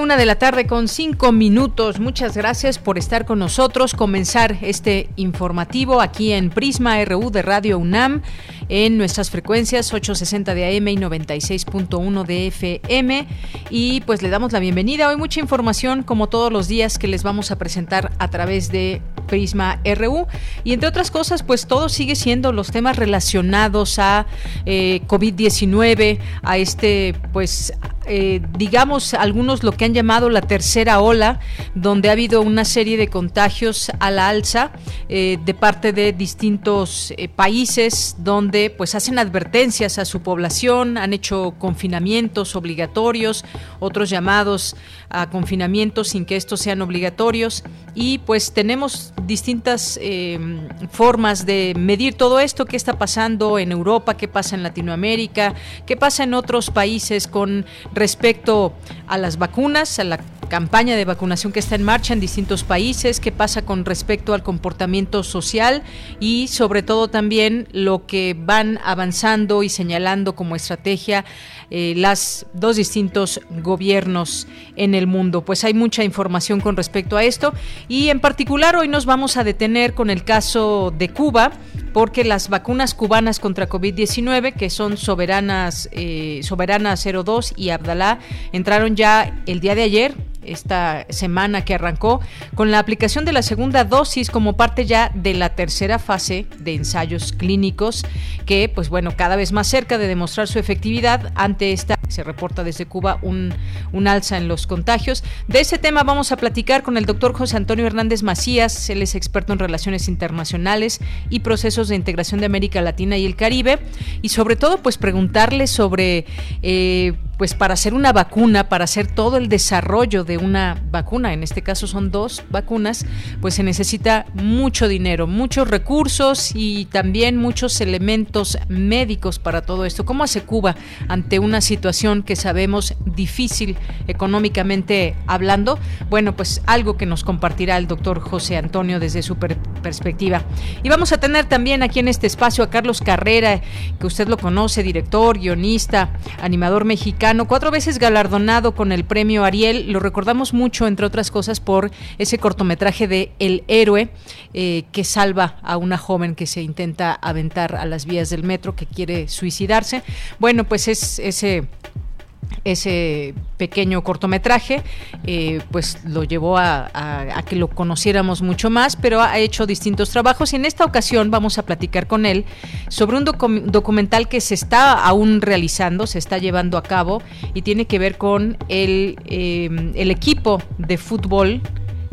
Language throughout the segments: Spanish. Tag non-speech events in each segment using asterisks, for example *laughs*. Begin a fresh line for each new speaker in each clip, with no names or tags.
Una de la tarde con cinco minutos. Muchas gracias por estar con nosotros. Comenzar este informativo aquí en Prisma RU de Radio UNAM en nuestras frecuencias 860 de AM y 96.1 de FM. Y pues le damos la bienvenida. Hoy mucha información, como todos los días, que les vamos a presentar a través de Prisma RU. Y entre otras cosas, pues todo sigue siendo los temas relacionados a eh, COVID-19, a este, pues eh, digamos, algunos lo que han llamado la tercera ola, donde ha habido una serie de contagios a la alza eh, de parte de distintos eh, países, donde pues hacen advertencias a su población, han hecho confinamientos obligatorios, otros llamados a confinamientos sin que estos sean obligatorios, y pues tenemos distintas formas de medir todo esto, qué está pasando en Europa, qué pasa en Latinoamérica, qué pasa en otros países con respecto a las vacunas, a la campaña de vacunación que está en marcha en distintos países, qué pasa con respecto al comportamiento social y sobre todo también lo que van avanzando y señalando como estrategia eh, las dos distintos gobiernos en el mundo. Pues hay mucha información con respecto a esto y en particular hoy nos vamos a detener con el caso de Cuba porque las vacunas cubanas contra COVID-19, que son soberanas, eh, Soberana 02 y Abdalá, entraron ya el día de ayer esta semana que arrancó con la aplicación de la segunda dosis como parte ya de la tercera fase de ensayos clínicos que pues bueno cada vez más cerca de demostrar su efectividad ante esta se reporta desde Cuba un, un alza en los contagios. De ese tema vamos a platicar con el doctor José Antonio Hernández Macías él es experto en relaciones internacionales y procesos de integración de América Latina y el Caribe y sobre todo pues preguntarle sobre eh, pues para hacer una vacuna, para hacer todo el desarrollo de una vacuna, en este caso son dos vacunas, pues se necesita mucho dinero, muchos recursos y también muchos elementos médicos para todo esto. ¿Cómo hace Cuba ante una situación que sabemos difícil económicamente hablando? Bueno, pues algo que nos compartirá el doctor José Antonio desde su perspectiva. Y vamos a tener también aquí en este espacio a Carlos Carrera, que usted lo conoce, director, guionista, animador mexicano cuatro veces galardonado con el premio Ariel. Lo recordamos mucho, entre otras cosas, por ese cortometraje de El héroe eh, que salva a una joven que se intenta aventar a las vías del metro, que quiere suicidarse. Bueno, pues es ese ese pequeño cortometraje, eh, pues lo llevó a, que lo conociéramos mucho más, pero ha hecho distintos trabajos. Y en esta ocasión vamos a platicar con él sobre un documental que se está aún realizando, se está llevando a cabo y tiene que ver con el, eh, el equipo de fútbol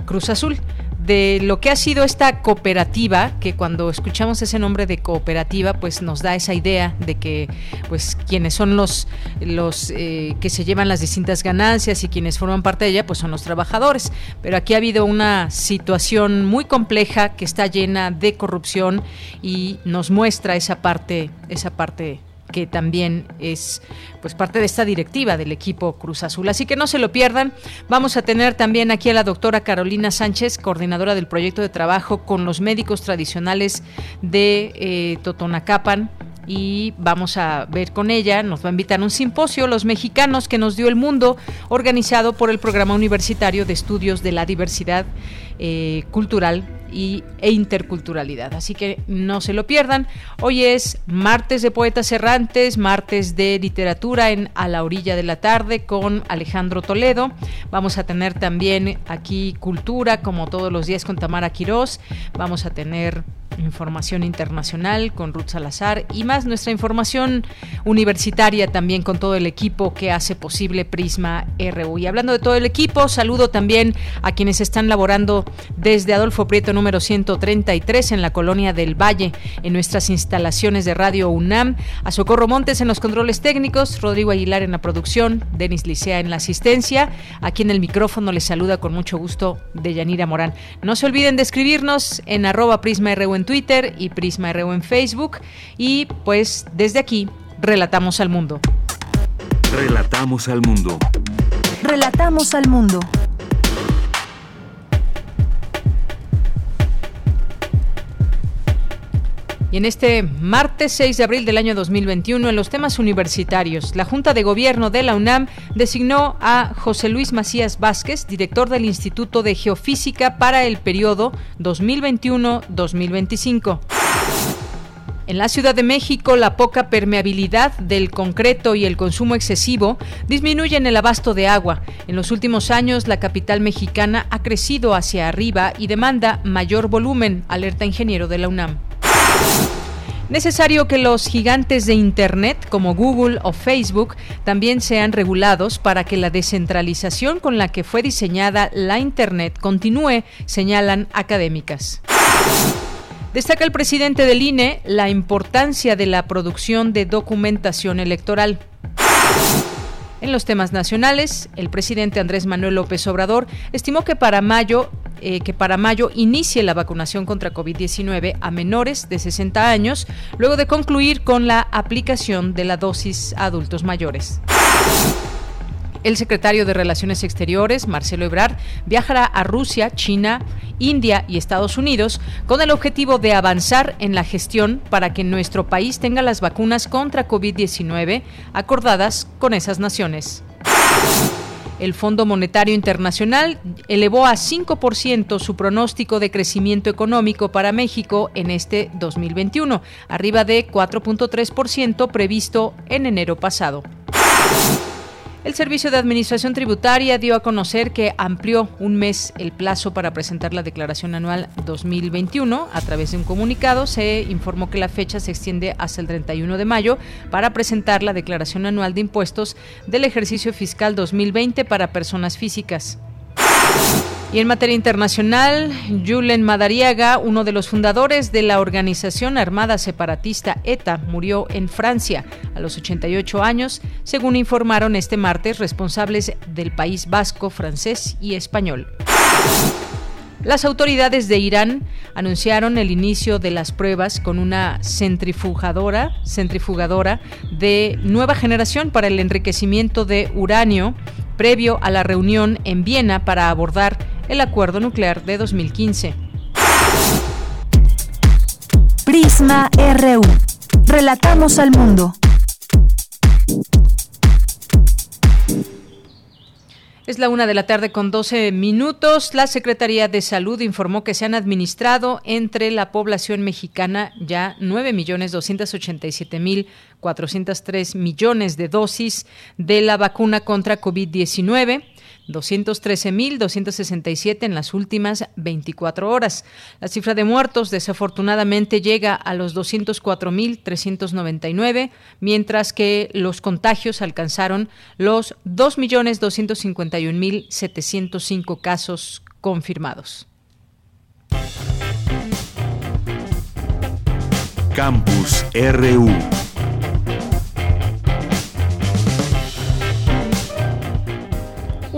Cruz Azul de lo que ha sido esta cooperativa, que cuando escuchamos ese nombre de cooperativa, pues nos da esa idea de que pues quienes son los, los eh, que se llevan las distintas ganancias y quienes forman parte de ella, pues son los trabajadores. Pero aquí ha habido una situación muy compleja que está llena de corrupción y nos muestra esa parte, esa parte que también es pues parte de esta directiva del equipo Cruz Azul. Así que no se lo pierdan. Vamos a tener también aquí a la doctora Carolina Sánchez, coordinadora del proyecto de trabajo con los médicos tradicionales de eh, Totonacapan y vamos a ver con ella, nos va a invitar a un simposio, Los Mexicanos que nos dio el mundo, organizado por el Programa Universitario de Estudios de la Diversidad eh, Cultural y, e interculturalidad. Así que no se lo pierdan. Hoy es martes de Poetas Errantes, martes de literatura en A la orilla de la tarde con Alejandro Toledo. Vamos a tener también aquí cultura, como todos los días con Tamara Quirós. Vamos a tener información internacional con Ruth Salazar y más nuestra información universitaria también con todo el equipo que hace posible Prisma RU. Y hablando de todo el equipo, saludo también a quienes están laborando desde Adolfo Prieto número 133 en la colonia del Valle, en nuestras instalaciones de Radio UNAM, a Socorro Montes en los controles técnicos, Rodrigo Aguilar en la producción, Denis Licea en la asistencia. Aquí en el micrófono les saluda con mucho gusto Deyanira Morán. No se olviden de escribirnos en arroba PrismaRU en Twitter y PrismaRU en Facebook. Y pues desde aquí, relatamos al mundo.
Relatamos al mundo.
Relatamos al mundo.
Y en este martes 6 de abril del año 2021, en los temas universitarios, la Junta de Gobierno de la UNAM designó a José Luis Macías Vázquez, director del Instituto de Geofísica para el periodo 2021-2025. En la Ciudad de México, la poca permeabilidad del concreto y el consumo excesivo disminuyen el abasto de agua. En los últimos años, la capital mexicana ha crecido hacia arriba y demanda mayor volumen, alerta ingeniero de la UNAM. Necesario que los gigantes de Internet como Google o Facebook también sean regulados para que la descentralización con la que fue diseñada la Internet continúe, señalan académicas. Destaca el presidente del INE la importancia de la producción de documentación electoral. En los temas nacionales, el presidente Andrés Manuel López Obrador estimó que para mayo eh, que para mayo inicie la vacunación contra COVID-19 a menores de 60 años, luego de concluir con la aplicación de la dosis a adultos mayores. El secretario de Relaciones Exteriores, Marcelo Ebrard, viajará a Rusia, China, India y Estados Unidos con el objetivo de avanzar en la gestión para que nuestro país tenga las vacunas contra COVID-19 acordadas con esas naciones. El Fondo Monetario Internacional elevó a 5% su pronóstico de crecimiento económico para México en este 2021, arriba de 4.3% previsto en enero pasado. El Servicio de Administración Tributaria dio a conocer que amplió un mes el plazo para presentar la declaración anual 2021. A través de un comunicado se informó que la fecha se extiende hasta el 31 de mayo para presentar la declaración anual de impuestos del ejercicio fiscal 2020 para personas físicas. Y en materia internacional, Julen Madariaga, uno de los fundadores de la organización armada separatista ETA, murió en Francia a los 88 años, según informaron este martes responsables del país vasco, francés y español. Las autoridades de Irán anunciaron el inicio de las pruebas con una centrifugadora, centrifugadora de nueva generación para el enriquecimiento de uranio previo a la reunión en Viena para abordar el acuerdo nuclear de 2015.
Prisma RU. Relatamos al mundo.
Es la una de la tarde con 12 minutos. La Secretaría de Salud informó que se han administrado entre la población mexicana ya 9.287.403 millones de dosis de la vacuna contra COVID-19. 213.267 en las últimas 24 horas. La cifra de muertos desafortunadamente llega a los 204.399, mientras que los contagios alcanzaron los 2.251.705 casos confirmados.
Campus RU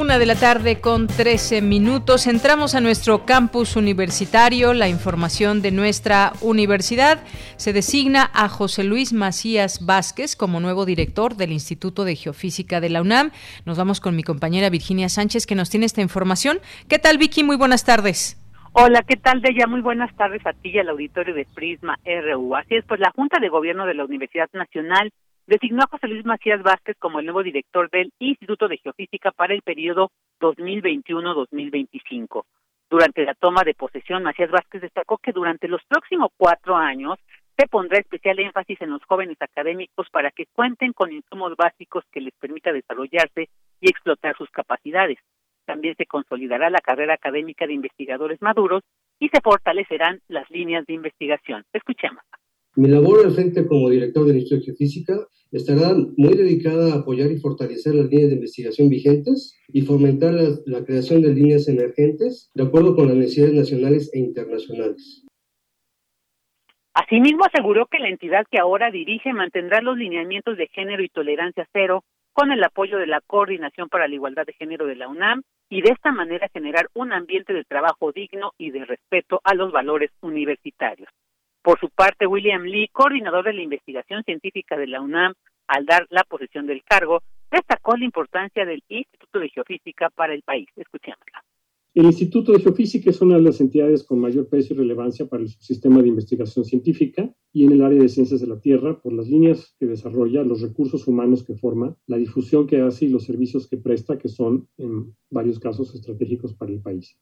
Una de la tarde con 13 minutos. Entramos a nuestro campus universitario. La información de nuestra universidad se designa a José Luis Macías Vázquez como nuevo director del Instituto de Geofísica de la UNAM. Nos vamos con mi compañera Virginia Sánchez que nos tiene esta información. ¿Qué tal, Vicky? Muy buenas tardes.
Hola, ¿qué tal, Deya? Muy buenas tardes a ti y al auditorio de Prisma RU. Así es, pues la Junta de Gobierno de la Universidad Nacional designó a José Luis Macías Vázquez como el nuevo director del Instituto de Geofísica para el periodo 2021-2025. Durante la toma de posesión, Macías Vázquez destacó que durante los próximos cuatro años se pondrá especial énfasis en los jóvenes académicos para que cuenten con insumos básicos que les permita desarrollarse y explotar sus capacidades. También se consolidará la carrera académica de investigadores maduros y se fortalecerán las líneas de investigación. Escuchemos.
Mi labor al frente como director del Instituto de Geofísica estará muy dedicada a apoyar y fortalecer las líneas de investigación vigentes y fomentar la, la creación de líneas emergentes de acuerdo con las necesidades nacionales e internacionales.
Asimismo, aseguró que la entidad que ahora dirige mantendrá los lineamientos de género y tolerancia cero con el apoyo de la Coordinación para la Igualdad de Género de la UNAM y de esta manera generar un ambiente de trabajo digno y de respeto a los valores universitarios. Por su parte, William Lee, coordinador de la investigación científica de la UNAM, al dar la posición del cargo, destacó la importancia del Instituto de Geofísica para el país. Escuchémosla.
El Instituto de Geofísica es una de las entidades con mayor peso y relevancia para el sistema de investigación científica y en el área de ciencias de la Tierra por las líneas que desarrolla, los recursos humanos que forma, la difusión que hace y los servicios que presta, que son en varios casos estratégicos para el país.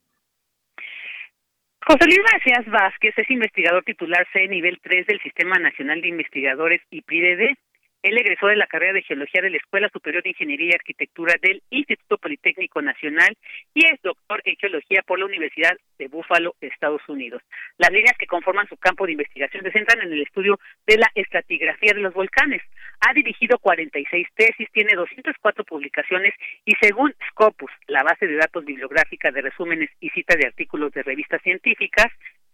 José Luis Macías Vázquez es investigador titular C nivel 3 del Sistema Nacional de Investigadores IPIDD él egresó de la carrera de Geología de la Escuela Superior de Ingeniería y Arquitectura del Instituto Politécnico Nacional y es doctor en Geología por la Universidad de Buffalo, Estados Unidos. Las líneas que conforman su campo de investigación se centran en el estudio de la estratigrafía de los volcanes. Ha dirigido 46 tesis, tiene 204 publicaciones y según Scopus, la base de datos bibliográfica de resúmenes y cita de artículos de revistas científicas,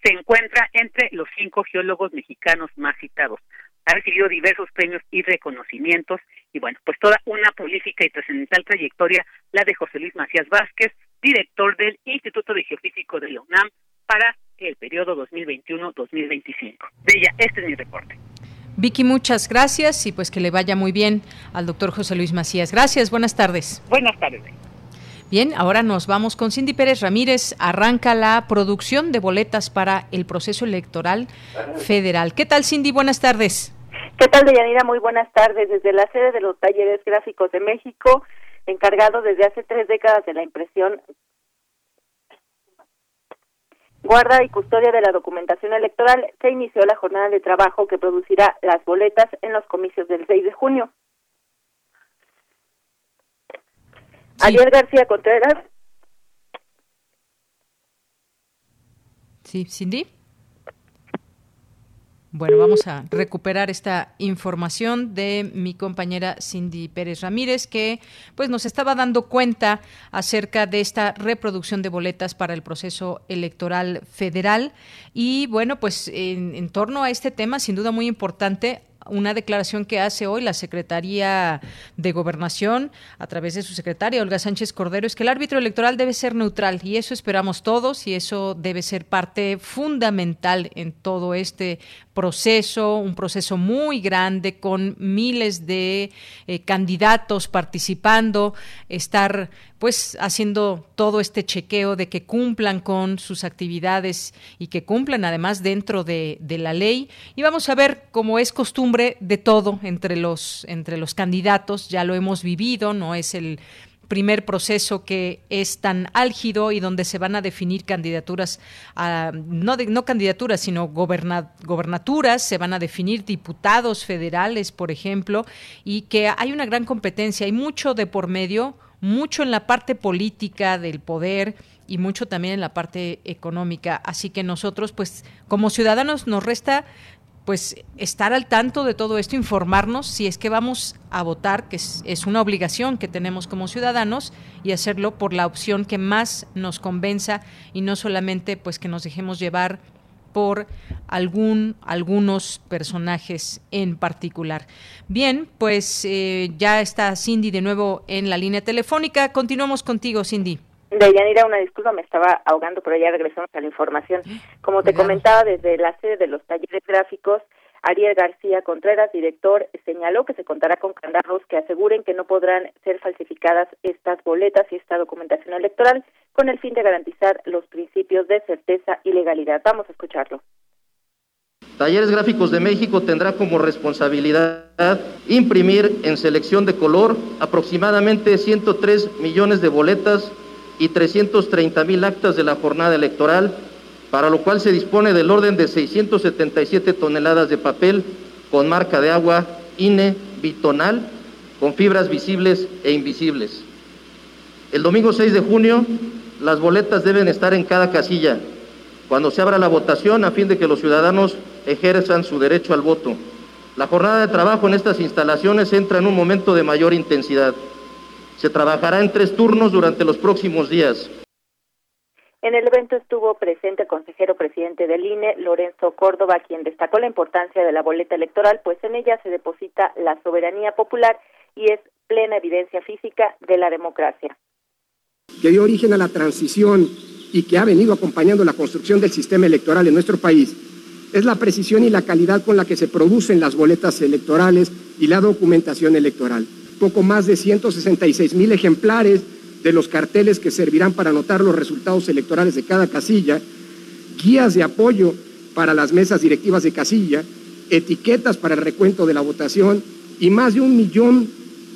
se encuentra entre los cinco geólogos mexicanos más citados ha recibido diversos premios y reconocimientos y bueno, pues toda una prolífica y trascendental trayectoria la de José Luis Macías Vázquez, director del Instituto de Geofísico de la UNAM para el periodo 2021-2025. De ella, este es mi reporte.
Vicky, muchas gracias y pues que le vaya muy bien al doctor José Luis Macías. Gracias, buenas tardes.
Buenas tardes.
Bien, ahora nos vamos con Cindy Pérez Ramírez. Arranca la producción de boletas para el proceso electoral federal. ¿Qué tal, Cindy? Buenas tardes.
¿Qué tal, Deyanira? Muy buenas tardes. Desde la sede de los Talleres Gráficos de México, encargado desde hace tres décadas de la impresión, guarda y custodia de la documentación electoral, se inició la jornada de trabajo que producirá las boletas en los comicios del 6 de junio. Ariel García Contreras.
Sí, Cindy. Bueno, vamos a recuperar esta información de mi compañera Cindy Pérez Ramírez, que pues nos estaba dando cuenta acerca de esta reproducción de boletas para el proceso electoral federal. Y bueno, pues en, torno a este tema, sin duda muy importante, una declaración que hace hoy la Secretaría de Gobernación a través de su secretaria Olga Sánchez Cordero es que el árbitro electoral debe ser neutral y eso esperamos todos y eso debe ser parte fundamental en todo este proceso, un proceso muy grande con miles de eh, candidatos participando, estar pues haciendo todo este chequeo de que cumplan con sus actividades y que cumplan además dentro de, la ley. Y vamos a ver, como es costumbre de todo entre los, entre los candidatos, ya lo hemos vivido, no es el primer proceso que es tan álgido y donde se van a definir candidaturas, no, no candidaturas, sino gobernaturas, se van a definir diputados federales, por ejemplo, y que hay una gran competencia, hay mucho de por medio, mucho en la parte política del poder y mucho también en la parte económica. Así que nosotros, pues, como ciudadanos, nos resta pues estar al tanto de todo esto, informarnos si es que vamos a votar, que es, una obligación que tenemos como ciudadanos, y hacerlo por la opción que más nos convenza y no solamente pues que nos dejemos llevar por algún, algunos personajes en particular. Bien, pues eh, ya está Cindy de nuevo en la línea telefónica. Continuamos contigo, Cindy.
De Yanira, una disculpa, me estaba ahogando, pero ya regresamos a la información. Como te comentaba, desde la sede de los talleres gráficos, Ariel García Contreras, director, señaló que se contará con candados que aseguren que no podrán ser falsificadas estas boletas y esta documentación electoral con el fin de garantizar los principios de certeza y legalidad. Vamos a escucharlo.
Talleres Gráficos de México tendrá como responsabilidad imprimir en selección de color aproximadamente 103 millones de boletas y 330 mil actas de la jornada electoral, para lo cual se dispone del orden de 677 toneladas de papel con marca de agua INE bitonal, con fibras visibles e invisibles. El domingo 6 de junio, las boletas deben estar en cada casilla. cuando se abra la votación a fin de que los ciudadanos ejerzan su derecho al voto. La jornada de trabajo en estas instalaciones entra en un momento de mayor intensidad. Se trabajará en tres turnos durante los próximos días.
En el evento estuvo presente el consejero presidente del INE, Lorenzo Córdoba, quien destacó la importancia de la boleta electoral, pues en ella se deposita la soberanía popular y es plena evidencia física de la democracia.
Que dio origen a la transición y que ha venido acompañando la construcción del sistema electoral en nuestro país es la precisión y la calidad con la que se producen las boletas electorales y la documentación electoral. Poco más de 166 mil ejemplares de los carteles que servirán para anotar los resultados electorales de cada casilla, guías de apoyo para las mesas directivas de casilla, etiquetas para el recuento de la votación y más de un millón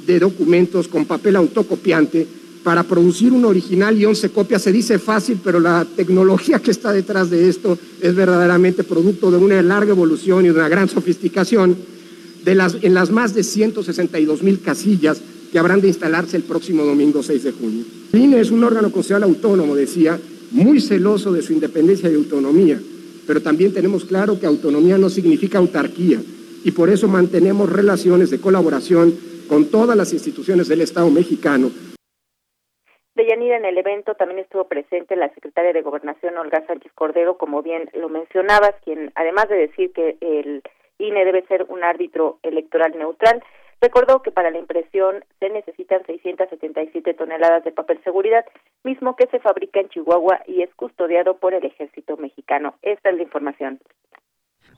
de documentos con papel autocopiante para producir un original y 11 copias. Se dice fácil, pero la tecnología que está detrás de esto es verdaderamente producto de una larga evolución y de una gran sofisticación de las, en las más de 162 mil casillas que habrán de instalarse el próximo domingo 6 de junio. El INE es un órgano constitucional autónomo, decía, muy celoso de su independencia y autonomía, pero también tenemos claro que autonomía no significa autarquía y por eso mantenemos relaciones de colaboración con todas las instituciones del Estado mexicano
Deyanira, en el evento también estuvo presente la secretaria de Gobernación, Olga Sánchez Cordero, como bien lo mencionabas, quien además de decir que el INE debe ser un árbitro electoral neutral, recordó que para la impresión se necesitan 677 toneladas de papel seguridad, mismo que se fabrica en Chihuahua y es custodiado por el ejército mexicano. Esta es la información.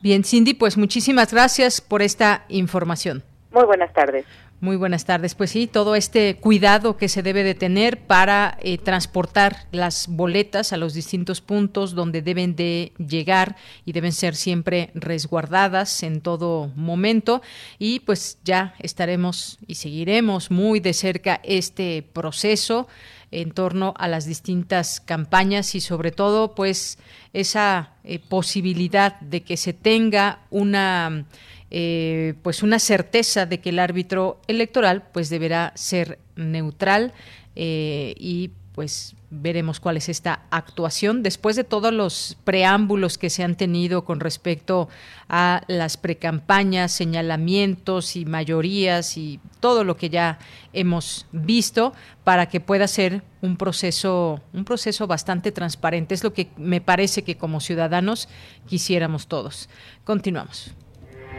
Bien, Cindy, pues muchísimas gracias por esta información.
Muy buenas tardes.
Muy buenas tardes. Pues sí, todo este cuidado que se debe de tener para eh, transportar las boletas a los distintos puntos donde deben de llegar y deben ser siempre resguardadas en todo momento. Y pues ya estaremos y seguiremos muy de cerca este proceso en torno a las distintas campañas y sobre todo pues esa eh, posibilidad de que se tenga una eh, pues una certeza de que el árbitro electoral pues deberá ser neutral eh, y pues veremos cuál es esta actuación después de todos los preámbulos que se han tenido con respecto a las precampañas, señalamientos y mayorías y todo lo que ya hemos visto para que pueda ser un proceso un proceso bastante transparente es lo que me parece que como ciudadanos quisiéramos todos. Continuamos.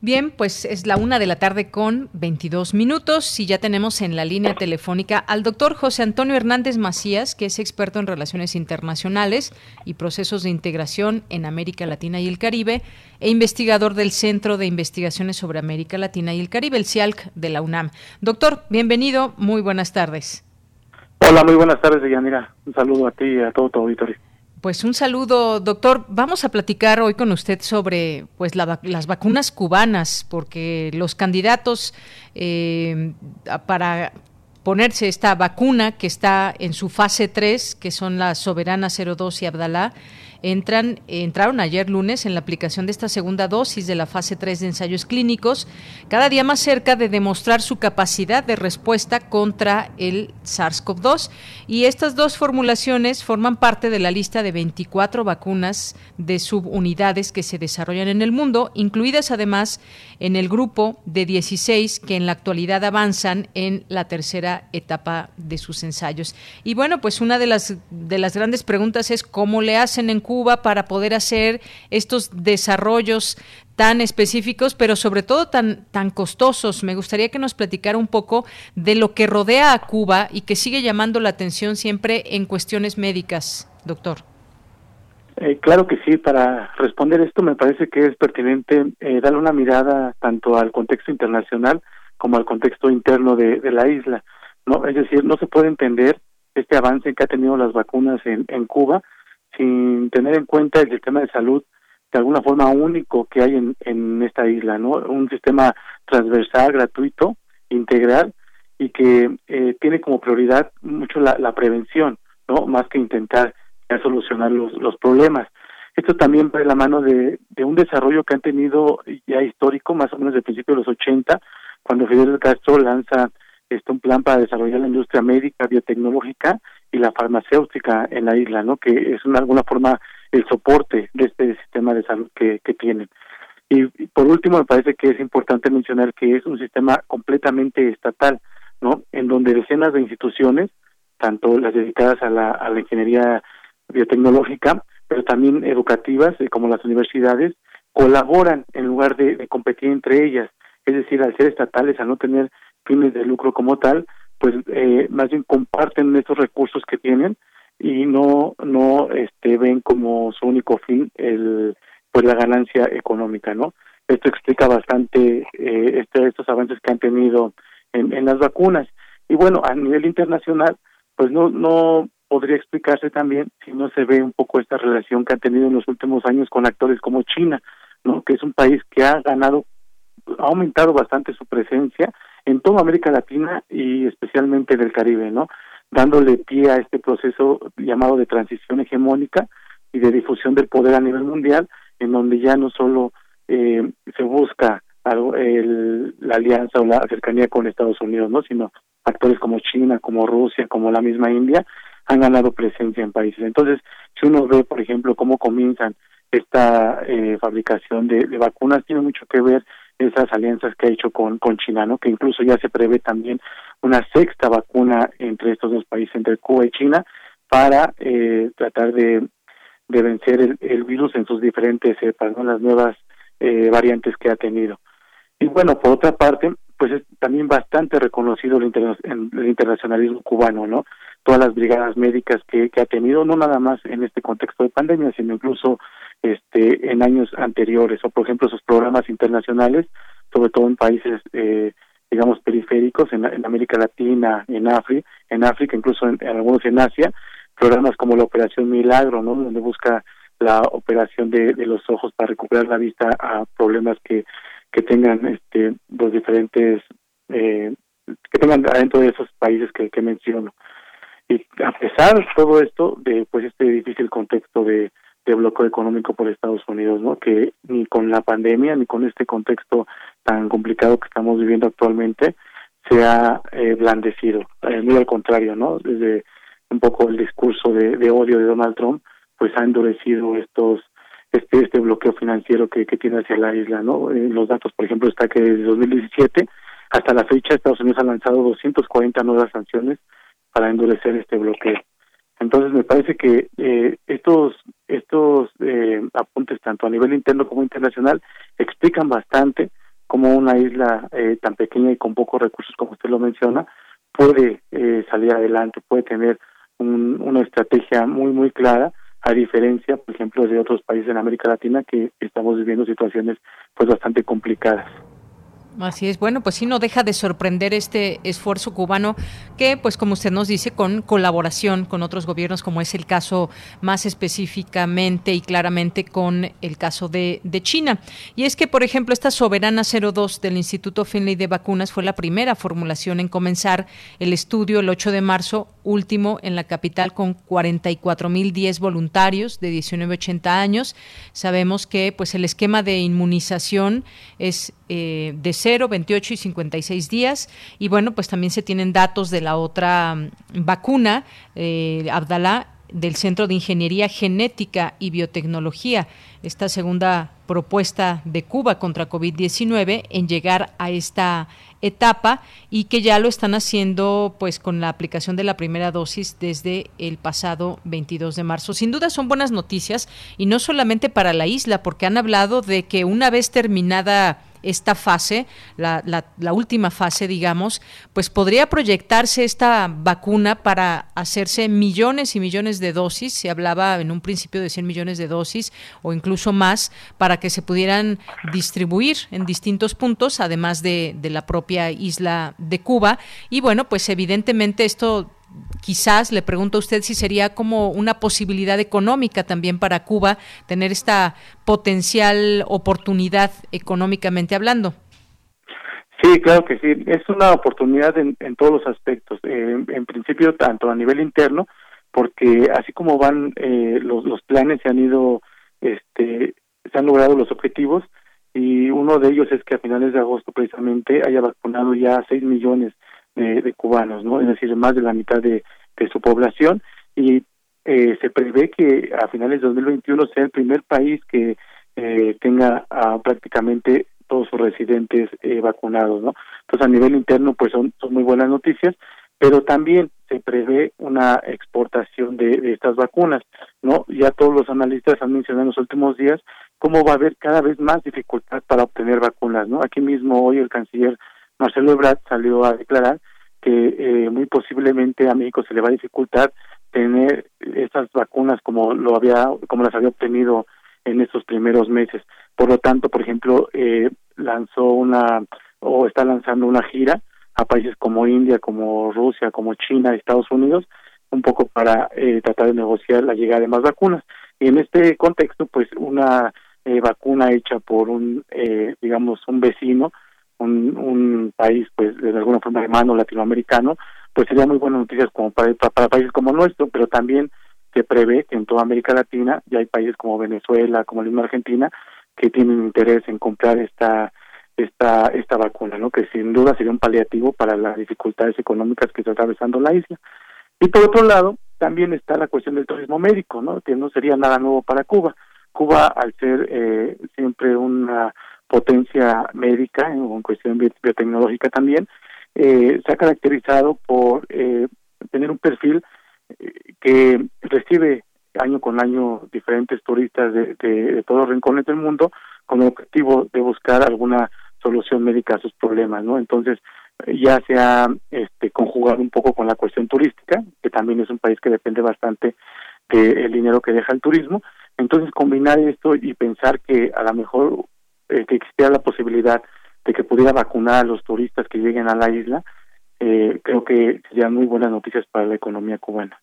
Bien, pues es la una de la tarde con 22 minutos y ya tenemos en la línea telefónica al doctor José Antonio Hernández Macías, que es experto en relaciones internacionales y procesos de integración en América Latina y el Caribe e investigador del Centro de Investigaciones sobre América Latina y el Caribe, el CIALC de la UNAM. Doctor, bienvenido, muy buenas tardes.
Hola, muy buenas tardes, Yanira. Un saludo a ti y a todo tu auditorio.
Pues un saludo, doctor. Vamos a platicar hoy con usted sobre pues las vacunas cubanas, porque los candidatos eh, para ponerse esta vacuna que está en su fase 3, que son la Soberana 02 y Abdalá, entran, entraron ayer lunes en la aplicación de esta segunda dosis de la fase 3 de ensayos clínicos, cada día más cerca de demostrar su capacidad de respuesta contra el SARS-CoV-2. Y estas dos formulaciones forman parte de la lista de 24 vacunas de subunidades que se desarrollan en el mundo, incluidas además en el grupo de 16 que en la actualidad avanzan en la tercera etapa de sus ensayos. Y bueno, pues una de las, de las grandes preguntas es cómo le hacen en Cuba para poder hacer estos desarrollos tan específicos, pero sobre todo tan, tan costosos. Me gustaría que nos platicara un poco de lo que rodea a Cuba y que sigue llamando la atención siempre en cuestiones médicas, doctor.
Eh, claro que sí, para responder esto me parece que es pertinente eh, darle una mirada tanto al contexto internacional como al contexto interno de, la isla. no Es decir, no se puede entender este avance que ha tenido las vacunas en Cuba sin tener en cuenta el sistema de salud de alguna forma único que hay en, en esta isla, ¿no? Un sistema transversal, gratuito, integral y que eh, tiene como prioridad mucho la, la, prevención, ¿no? Más que intentar solucionar los, los problemas. Esto también va de la mano de, de un desarrollo que han tenido ya histórico, más o menos desde el principio de los 80, cuando Fidel Castro lanza este, un plan para desarrollar la industria médica, biotecnológica y la farmacéutica en la isla, ¿no? Que es de alguna forma el soporte de este sistema de salud que, tienen. Y, por último, me parece que es importante mencionar que es un sistema completamente estatal, ¿no? En donde decenas de instituciones, tanto las dedicadas a la, a la ingeniería biotecnológica, pero también educativas, eh, como las universidades, colaboran en lugar de, de, competir entre ellas. Es decir, al ser estatales, al no tener fines de lucro como tal, pues eh, más bien comparten estos recursos que tienen y no no este ven como su único fin el pues la ganancia económica no esto explica bastante eh, este, estos avances que han tenido en, en las vacunas. Y bueno a nivel internacional pues no no podría explicarse también si no se ve un poco esta relación que han tenido en los últimos años con actores como China no que es un país que ha ganado ha aumentado bastante su presencia en toda América Latina y especialmente en el Caribe no dándole pie a este proceso llamado de transición hegemónica y de difusión del poder a nivel mundial, en donde ya no solo eh, se busca el, la alianza o la cercanía con Estados Unidos, no, sino actores como China, como Rusia, como la misma India han ganado presencia en países. Entonces, si uno ve, por ejemplo, cómo comienzan esta eh, fabricación de vacunas, tiene mucho que ver esas alianzas que ha hecho con, con China, ¿no? que incluso ya se prevé también una sexta vacuna entre estos dos países, entre Cuba y China, para eh, tratar de, de vencer el, el, virus en sus diferentes cepas, ¿no? las nuevas eh, variantes que ha tenido. Y bueno, por otra parte, pues es también bastante reconocido el, inter el internacionalismo cubano, ¿no? Todas las brigadas médicas que, que ha tenido, no nada más en este contexto de pandemia, sino incluso este en años anteriores o por ejemplo sus programas internacionales sobre todo en países eh, digamos periféricos en, en, América Latina en África en África incluso en, algunos en Asia programas como la operación Milagro no donde busca la operación de, los ojos para recuperar la vista a problemas que que tengan este los diferentes eh, que tengan dentro de esos países que, que menciono. Y a pesar de todo esto de pues este difícil contexto de de bloqueo económico por Estados Unidos, ¿no? Que ni con la pandemia ni con este contexto tan complicado que estamos viviendo actualmente se ha eh, blandecido, eh, muy al contrario, ¿no? Desde un poco el discurso de, de, odio de Donald Trump, pues ha endurecido estos este este bloqueo financiero que, que tiene hacia la isla, ¿no? Eh, los datos, por ejemplo, está que desde 2017 hasta la fecha Estados Unidos ha lanzado 240 nuevas sanciones para endurecer este bloqueo. Entonces me parece que eh, estos estos eh, apuntes tanto a nivel interno como internacional explican bastante cómo una isla eh, tan pequeña y con pocos recursos como usted lo menciona puede eh, salir adelante, puede tener un, una estrategia muy muy clara a diferencia, por ejemplo, de otros países en América Latina que estamos viviendo situaciones pues bastante complicadas.
Así es, bueno, pues sí no deja de sorprender este esfuerzo cubano que, pues como usted nos dice, con colaboración con otros gobiernos, como es el caso más específicamente y claramente con el caso de, China. Y es que, por ejemplo, esta Soberana 02 del Instituto Finley de Vacunas fue la primera formulación en comenzar el estudio el 8 de marzo último en la capital con 44.010 voluntarios de 19 a 80 años. Sabemos que pues el esquema de inmunización es eh, de 0, 28 y 56 días. Y bueno, pues también se tienen datos de la otra mm, vacuna, eh, Abdalá, del Centro de Ingeniería Genética y Biotecnología, esta segunda propuesta de Cuba contra COVID-19 en llegar a esta etapa y que ya lo están haciendo pues con la aplicación de la primera dosis desde el pasado 22 de marzo. Sin duda son buenas noticias y no solamente para la isla porque han hablado de que una vez terminada esta fase, la, la, última fase, digamos, pues podría proyectarse esta vacuna para hacerse millones y millones de dosis. Se hablaba en un principio de 100 millones de dosis o incluso más para que se pudieran distribuir en distintos puntos, además de, de la propia isla de Cuba. Y bueno, pues evidentemente esto quizás le pregunto a usted si sería como una posibilidad económica también para Cuba tener esta potencial oportunidad económicamente hablando.
Sí, claro que sí. Es una oportunidad en, todos los aspectos. Eh, en principio, tanto a nivel interno, porque así como van eh, los, los planes se han ido este se han logrado los objetivos y uno de ellos es que a finales de agosto precisamente haya vacunado ya 6 millones de, cubanos, ¿no? Es decir, más de la mitad de, su población y eh, se prevé que a finales de 2021 sea el primer país que eh, tenga prácticamente todos sus residentes eh, vacunados, ¿no? Entonces a nivel interno pues son, muy buenas noticias, pero también se prevé una exportación de, estas vacunas. Ya todos los analistas han mencionado en los últimos días cómo va a haber cada vez más dificultad para obtener vacunas. Aquí mismo hoy el canciller Marcelo Ebrard salió a declarar que eh, muy posiblemente a México se le va a dificultar tener estas vacunas como lo había como las había obtenido en estos primeros meses. Por lo tanto, por ejemplo, eh, lanzó una o está lanzando una gira a países como India, como Rusia, como China, Estados Unidos, un poco para eh, tratar de negociar la llegada de más vacunas. Y en este contexto, pues una eh, vacuna hecha por un, eh, digamos, un vecino, un, país, pues de alguna forma hermano latinoamericano, pues sería muy buena noticia como para, para, países como nuestro, pero también se prevé que en toda América Latina ya hay países como Venezuela, como la misma Argentina, que tienen interés en comprar esta esta esta vacuna, ¿no? Que sin duda sería un paliativo para las dificultades económicas que está atravesando la isla. Y por otro lado, también está la cuestión del turismo médico, ¿no? Que no sería nada nuevo para Cuba. Cuba, al ser eh, siempre una potencia médica, en cuestión biotecnológica también, eh, se ha caracterizado por eh, tener un perfil que recibe año con año diferentes turistas de, de, todos los rincones del mundo con el objetivo de buscar alguna solución médica a sus problemas, ¿no? Entonces, ya se ha este, conjugado un poco con la cuestión turística, que también es un país que depende bastante del dinero que deja el turismo, entonces, combinar esto y pensar que a lo mejor eh, que existiera la posibilidad de que pudiera vacunar a los turistas que lleguen a la isla, eh, creo que serían muy buenas noticias para la economía cubana.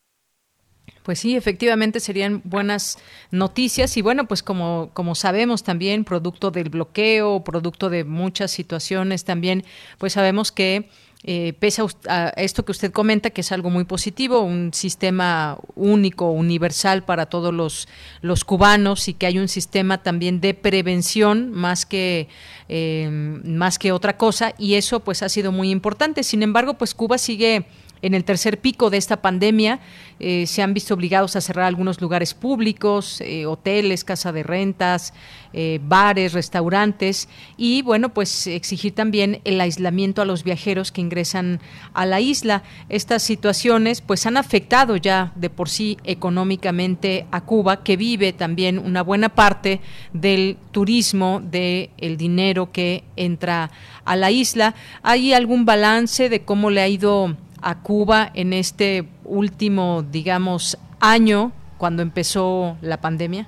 Pues sí, efectivamente serían buenas noticias y bueno, pues como, como sabemos también, producto del bloqueo, producto de muchas situaciones también, pues sabemos que eh, pese a, esto que usted comenta, que es algo muy positivo, un sistema único, universal para todos los, los cubanos y que hay un sistema también de prevención más que, eh, más que otra cosa y eso pues ha sido muy importante. Sin embargo, pues Cuba sigue en el tercer pico de esta pandemia eh, se han visto obligados a cerrar algunos lugares públicos, eh, hoteles, casa de rentas, eh, bares, restaurantes y bueno, pues exigir también el aislamiento a los viajeros que ingresan a la isla. Estas situaciones pues han afectado ya de por sí económicamente a Cuba, que vive también una buena parte del turismo, del el dinero que entra a la isla. ¿Hay algún balance de cómo le ha ido a Cuba en este último, digamos, año cuando empezó la pandemia?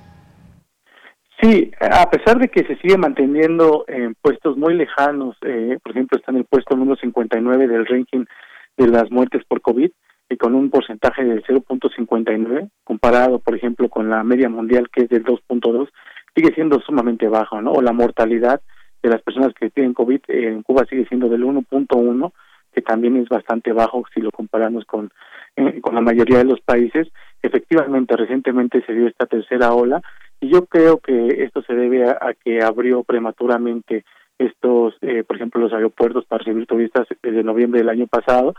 Sí, a pesar de que se sigue manteniendo en puestos muy lejanos, eh, por ejemplo, está en el puesto número 59 del ranking de las muertes por COVID y con un porcentaje de 0.59, comparado, por ejemplo, con la media mundial que es del 2.2, sigue siendo sumamente bajo, ¿no? O la mortalidad de las personas que tienen COVID en Cuba sigue siendo del 1.1 que también es bastante bajo si lo comparamos con, eh, con la mayoría de los países. Efectivamente, recientemente se dio esta tercera ola y yo creo que esto se debe a, que abrió prematuramente estos, eh, por ejemplo, los aeropuertos para recibir turistas desde noviembre del año pasado,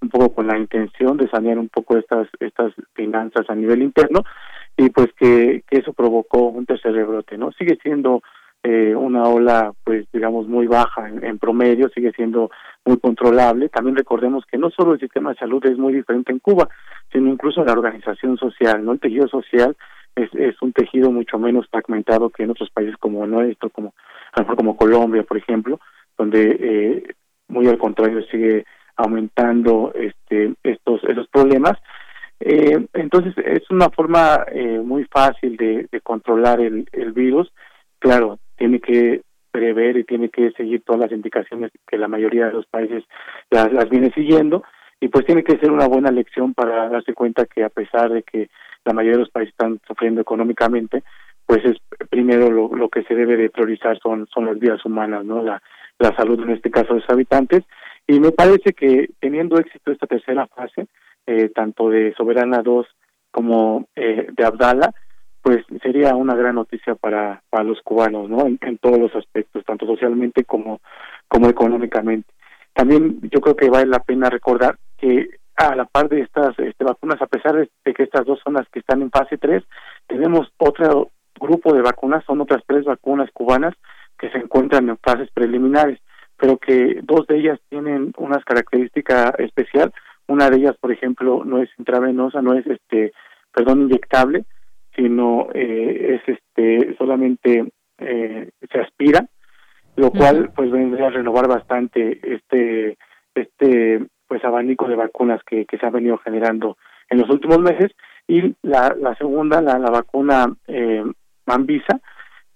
un poco con la intención de sanear un poco estas estas finanzas a nivel interno y pues que, que eso provocó un tercer rebrote, ¿no? Sigue siendo eh, una ola, pues digamos, muy baja en, promedio, sigue siendo muy controlable. También recordemos que no solo el sistema de salud es muy diferente en Cuba, sino incluso la organización social, ¿no? El tejido social es, es un tejido mucho menos fragmentado que en otros países como nuestro, como como Colombia, por ejemplo, donde eh, muy al contrario sigue aumentando este estos esos problemas. Eh, entonces es una forma eh, muy fácil de, de controlar el, el virus. Claro, tiene que prever y tiene que seguir todas las indicaciones que la mayoría de los países las, las viene siguiendo y pues tiene que ser una buena lección para darse cuenta que a pesar de que la mayoría de los países están sufriendo económicamente, pues es primero lo, que se debe de priorizar son son las vidas humanas, ¿no? La, la salud en este caso de los habitantes y me parece que teniendo éxito esta tercera fase, eh, tanto de Soberana 2 como eh, de Abdala, pues sería una gran noticia para, para los cubanos, ¿no? En, todos los aspectos, tanto socialmente como, como económicamente. También yo creo que vale la pena recordar que a la par de estas este, vacunas, a pesar de, que estas dos son las que están en fase 3, tenemos otro grupo de vacunas, son otras tres vacunas cubanas que se encuentran en fases preliminares, pero que dos de ellas tienen unas características especial. Una de ellas, por ejemplo, no es intravenosa, no es este, perdón, inyectable, sino eh, es este solamente eh, se aspira, lo cual pues vendría a renovar bastante este este pues abanico de vacunas que, que se ha venido generando en los últimos meses. Y la, la segunda la, la vacuna eh, Mambisa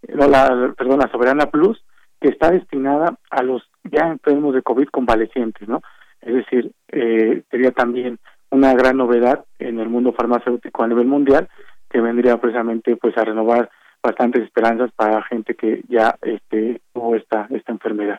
no la perdón la Soberana Plus que está destinada a los ya enfermos de COVID convalecientes no es decir eh, sería también una gran novedad en el mundo farmacéutico a nivel mundial que vendría precisamente pues a renovar bastantes esperanzas para gente que ya este tuvo esta esta enfermedad.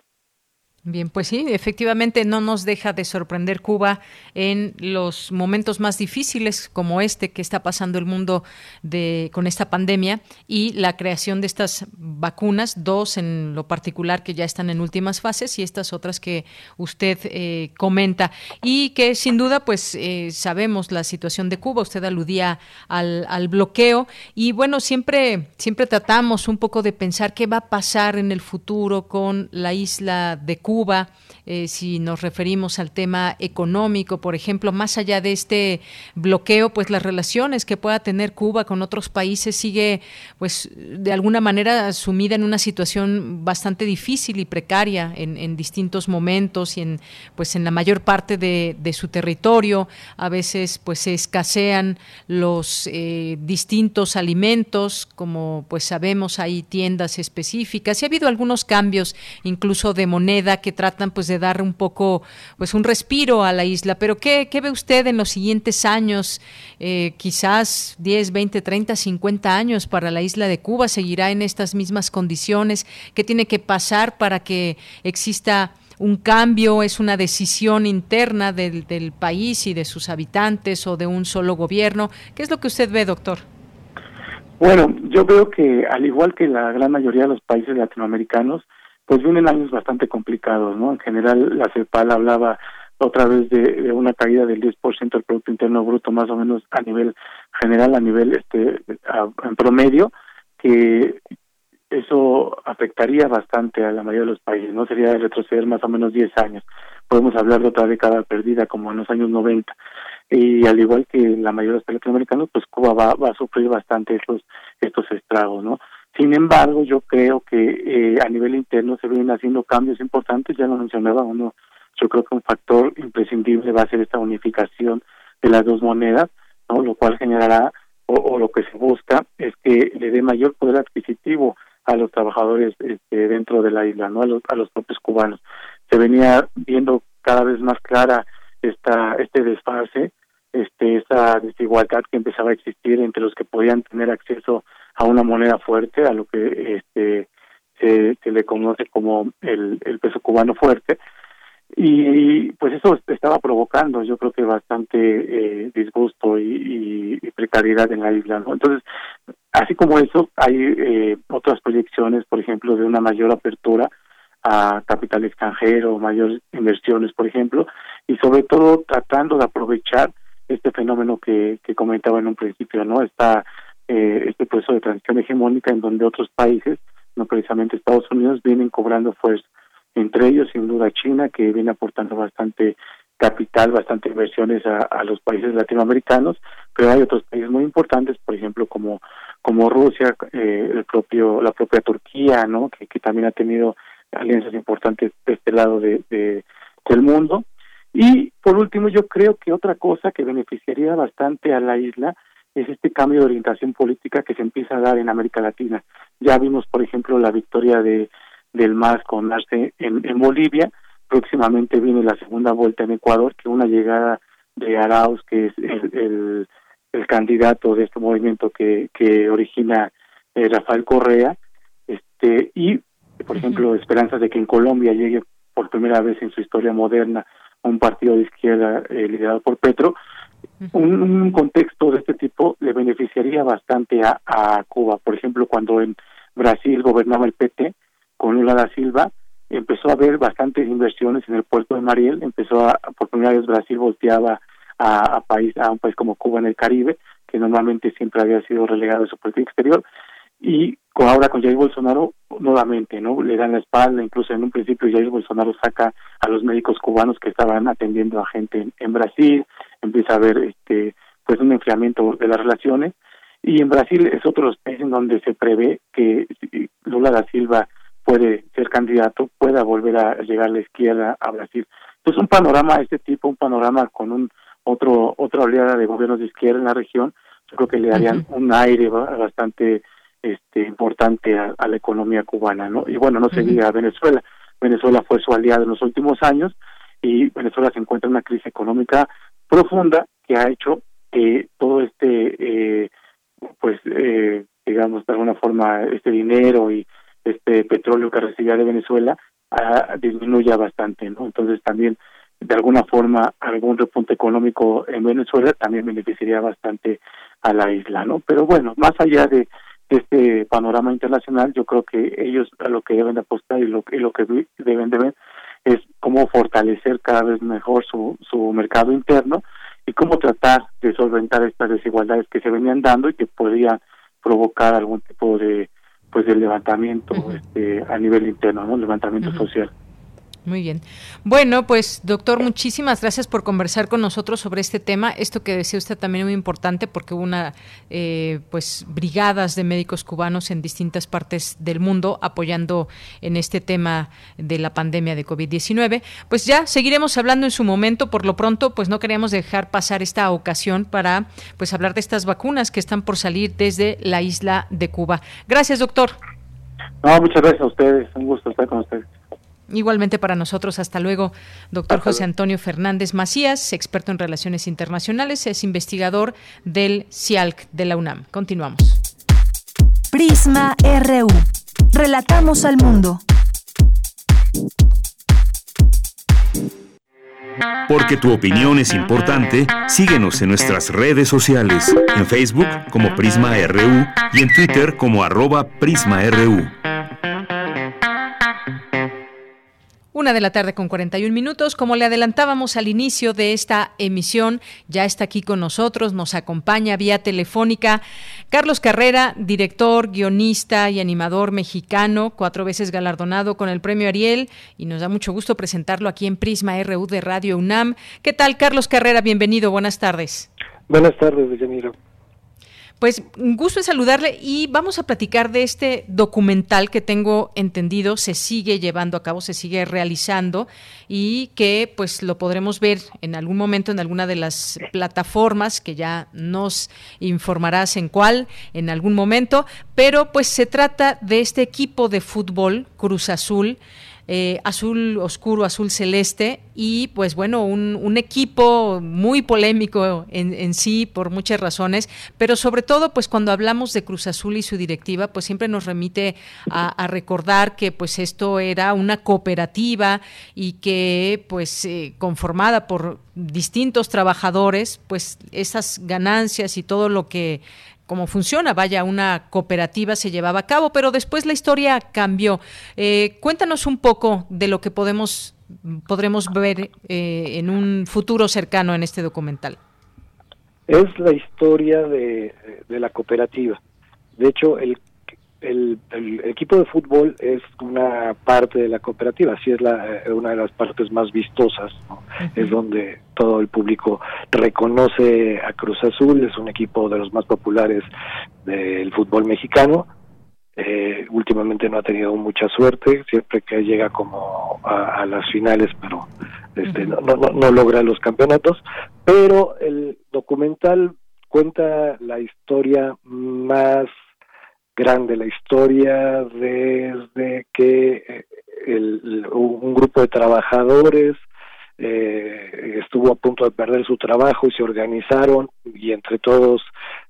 Bien, pues sí, efectivamente no nos deja de sorprender Cuba en los momentos más difíciles como este que está pasando el mundo de, con esta pandemia y la creación de estas vacunas, dos en lo particular que ya están en últimas fases y estas otras que usted eh, comenta. Y que sin duda pues eh, sabemos la situación de Cuba, usted aludía al, al bloqueo y bueno, siempre, siempre tratamos un poco de pensar qué va a pasar en el futuro con la isla de Cuba Cuba, eh, si nos referimos al tema económico, por ejemplo, más allá de este bloqueo, pues las relaciones que pueda tener Cuba con otros países sigue, pues, de alguna manera sumida en una situación bastante difícil y precaria en, distintos momentos y en, pues, en la mayor parte de, su territorio. A veces, pues, se escasean los eh, distintos alimentos, como, pues, sabemos, hay tiendas específicas y ha habido algunos cambios, incluso de moneda que tratan pues de dar un poco pues un respiro a la isla. Pero ¿qué, qué ve usted en los siguientes años? Eh, quizás 10, 20, 30, 50 años para la isla de Cuba. ¿Seguirá en estas mismas condiciones? ¿Qué tiene que pasar para que exista un cambio, es una decisión interna del, del, país y de sus habitantes o de un solo gobierno. ¿Qué es lo que usted ve, doctor?
Bueno, yo veo que al igual que la gran mayoría de los países latinoamericanos, pues vienen años bastante complicados, ¿no? En general, la CEPAL hablaba otra vez de, una caída del 10% del Producto Interno Bruto, más o menos a nivel general, a nivel este en promedio, que eso afectaría bastante a la mayoría de los países, ¿no? Sería retroceder más o menos 10 años. Podemos hablar de otra década perdida, como en los años 90. Y al igual que la mayoría de los latinoamericanos, pues Cuba va, va a sufrir bastante estos, estos estragos, ¿no? Sin embargo, yo creo que eh, a nivel interno se vienen haciendo cambios importantes, ya lo mencionaba uno, yo creo que un factor imprescindible va a ser esta unificación de las dos monedas, ¿no? lo cual generará, o, lo que se busca, es que le dé mayor poder adquisitivo a los trabajadores este, dentro de la isla, no a los, a los propios cubanos. Se venía viendo cada vez más clara esta este desfase, este esa desigualdad que empezaba a existir entre los que podían tener acceso a una moneda fuerte, a lo que este se, le conoce como el, peso cubano fuerte, y pues eso estaba provocando yo creo que bastante eh, disgusto y, y, precariedad en la isla ¿no? entonces así como eso hay eh, otras proyecciones por ejemplo de una mayor apertura a capital extranjero mayores inversiones por ejemplo y sobre todo tratando de aprovechar este fenómeno que, que comentaba en un principio no esta eh, este proceso de transición hegemónica en donde otros países, no precisamente Estados Unidos, vienen cobrando fuerza. Entre ellos, sin duda, China, que viene aportando bastante capital, bastante inversiones a, los países latinoamericanos, pero hay otros países muy importantes, por ejemplo, como como Rusia, eh, el propio la propia Turquía, ¿no? Que, que también ha tenido alianzas importantes de este lado de, del mundo. Y por último, yo creo que otra cosa que beneficiaría bastante a la isla es este cambio de orientación política que se empieza a dar en América Latina. Ya vimos, por ejemplo, la victoria de del MAS con Arce en, en Bolivia, próximamente viene la segunda vuelta en Ecuador, que una llegada de Arauz, que es el, el, candidato de este movimiento que, que origina eh, Rafael Correa, este y, por ejemplo, esperanzas de que en Colombia llegue por primera vez en su historia moderna un partido de izquierda eh, liderado por Petro, un, contexto de este tipo le beneficiaría bastante a, a, Cuba. Por ejemplo, cuando en Brasil gobernaba el PT con Lula da Silva, empezó a haber bastantes inversiones en el puerto de Mariel, empezó a, por primera vez Brasil volteaba a, a, país, a un país como Cuba en el Caribe, que normalmente siempre había sido relegado de su política exterior, y con, ahora con Jair Bolsonaro nuevamente, ¿no? Le dan la espalda, incluso en un principio Jair Bolsonaro saca a los médicos cubanos que estaban atendiendo a gente en, Brasil, empieza a haber este pues un enfriamiento de las relaciones y en Brasil es otro de los países en donde se prevé que Lula da Silva puede ser candidato, pueda volver a llegar a la izquierda a Brasil. Entonces un panorama de este tipo, un panorama con un otro otra oleada de gobiernos de izquierda en la región, yo creo que le darían un aire bastante este importante a, la economía cubana, ¿no? Y bueno, no se diga Venezuela. Venezuela fue su aliado en los últimos años y Venezuela se encuentra en una crisis económica profunda que ha hecho que todo este, eh, pues, eh, digamos, de alguna forma, este dinero y este petróleo que recibía de Venezuela ah, disminuya bastante, ¿no? Entonces también, de alguna forma, algún repunte económico en Venezuela también beneficiaría bastante a la isla, ¿no? Pero bueno, más allá de este panorama internacional, yo creo que ellos a lo que deben apostar y lo, y lo que deben de ver es cómo fortalecer cada vez mejor su, su mercado interno y cómo tratar de solventar estas desigualdades que se venían dando y que podrían provocar algún tipo de pues de levantamiento este, a nivel interno, ¿no? levantamiento social.
Muy bien. Bueno, pues doctor, muchísimas gracias por conversar con nosotros sobre este tema. Esto que decía usted también es muy importante porque hubo una, eh, pues, brigadas de médicos cubanos en distintas partes del mundo apoyando en este tema de la pandemia de COVID-19. Pues ya seguiremos hablando en su momento. Por lo pronto, pues no queríamos dejar pasar esta ocasión para, pues, hablar de estas vacunas que están por salir desde la isla de Cuba. Gracias, doctor.
No, muchas gracias a ustedes. Un gusto estar con ustedes.
Igualmente para nosotros, hasta luego, doctor José Antonio Fernández Macías, experto en relaciones internacionales, es investigador del CIALC de la UNAM. Continuamos.
Prisma RU. Relatamos al mundo.
Porque tu opinión es importante, síguenos en nuestras redes sociales, en Facebook como Prisma RU y en Twitter como arroba PrismaRU.
Una de la tarde con 41 minutos. Como le adelantábamos al inicio de esta emisión, ya está aquí con nosotros, nos acompaña vía telefónica Carlos Carrera, director, guionista y animador mexicano, cuatro veces galardonado con el premio Ariel, y nos da mucho gusto presentarlo aquí en Prisma RU de Radio UNAM. ¿Qué tal, Carlos Carrera? Bienvenido, buenas tardes.
Buenas tardes, Deyanira.
Pues un gusto en saludarle y vamos a platicar de este documental que tengo entendido se sigue llevando a cabo, se sigue realizando y que pues lo podremos ver en algún momento en alguna de las plataformas que ya nos informarás en cuál en algún momento, pero pues se trata de este equipo de fútbol Cruz Azul eh, azul oscuro, azul celeste y pues bueno, un, equipo muy polémico en, sí por muchas razones, pero sobre todo pues cuando hablamos de Cruz Azul y su directiva pues siempre nos remite a, recordar que pues esto era una cooperativa y que pues eh, conformada por distintos trabajadores pues esas ganancias y todo lo que cómo funciona. Vaya, una cooperativa se llevaba a cabo, pero después la historia cambió. Eh, cuéntanos un poco de lo que podemos podremos ver eh, en un futuro cercano en este documental.
Es la historia de, de la cooperativa. De hecho, el el, equipo de fútbol es una parte de la cooperativa, así es la, eh, una de las partes más vistosas, es donde todo el público reconoce a Cruz Azul, es un equipo de los más populares del fútbol mexicano. Eh, últimamente no ha tenido mucha suerte, siempre que llega como a, las finales, pero este, no, no, no logra los campeonatos. Pero el documental cuenta la historia más grande la historia desde que eh, el, un grupo de trabajadores eh, estuvo a punto de perder su trabajo y se organizaron y entre todos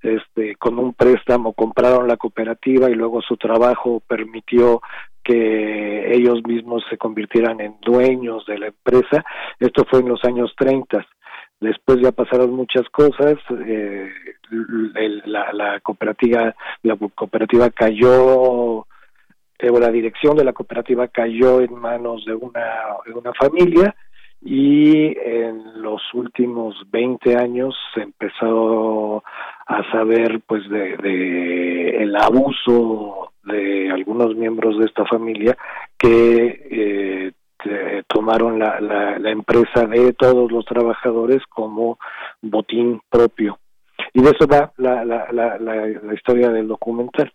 este con un préstamo compraron la cooperativa y luego su trabajo permitió que ellos mismos se convirtieran en dueños de la empresa. Esto fue en los años 30 Después ya pasaron muchas cosas, eh, la, la, cooperativa la cooperativa cayó eh, o la dirección de la cooperativa cayó en manos de una de una familia y en los últimos 20 años se empezó a saber pues de, el abuso de algunos miembros de esta familia que eh, tomaron la, la, empresa de todos los trabajadores como botín propio. Y de eso va la, la, la historia del documental.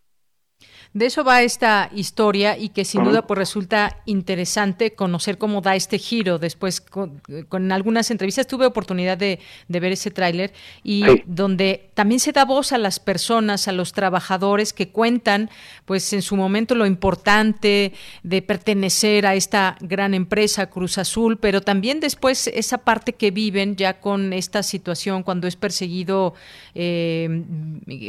De eso va esta historia y que sin duda pues resulta interesante conocer cómo da este giro. Después con, algunas entrevistas tuve oportunidad de, ver ese tráiler y donde también se da voz a las personas, a los trabajadores que cuentan pues en su momento lo importante de pertenecer a esta gran empresa Cruz Azul, pero también después esa parte que viven ya con esta situación cuando es perseguido eh,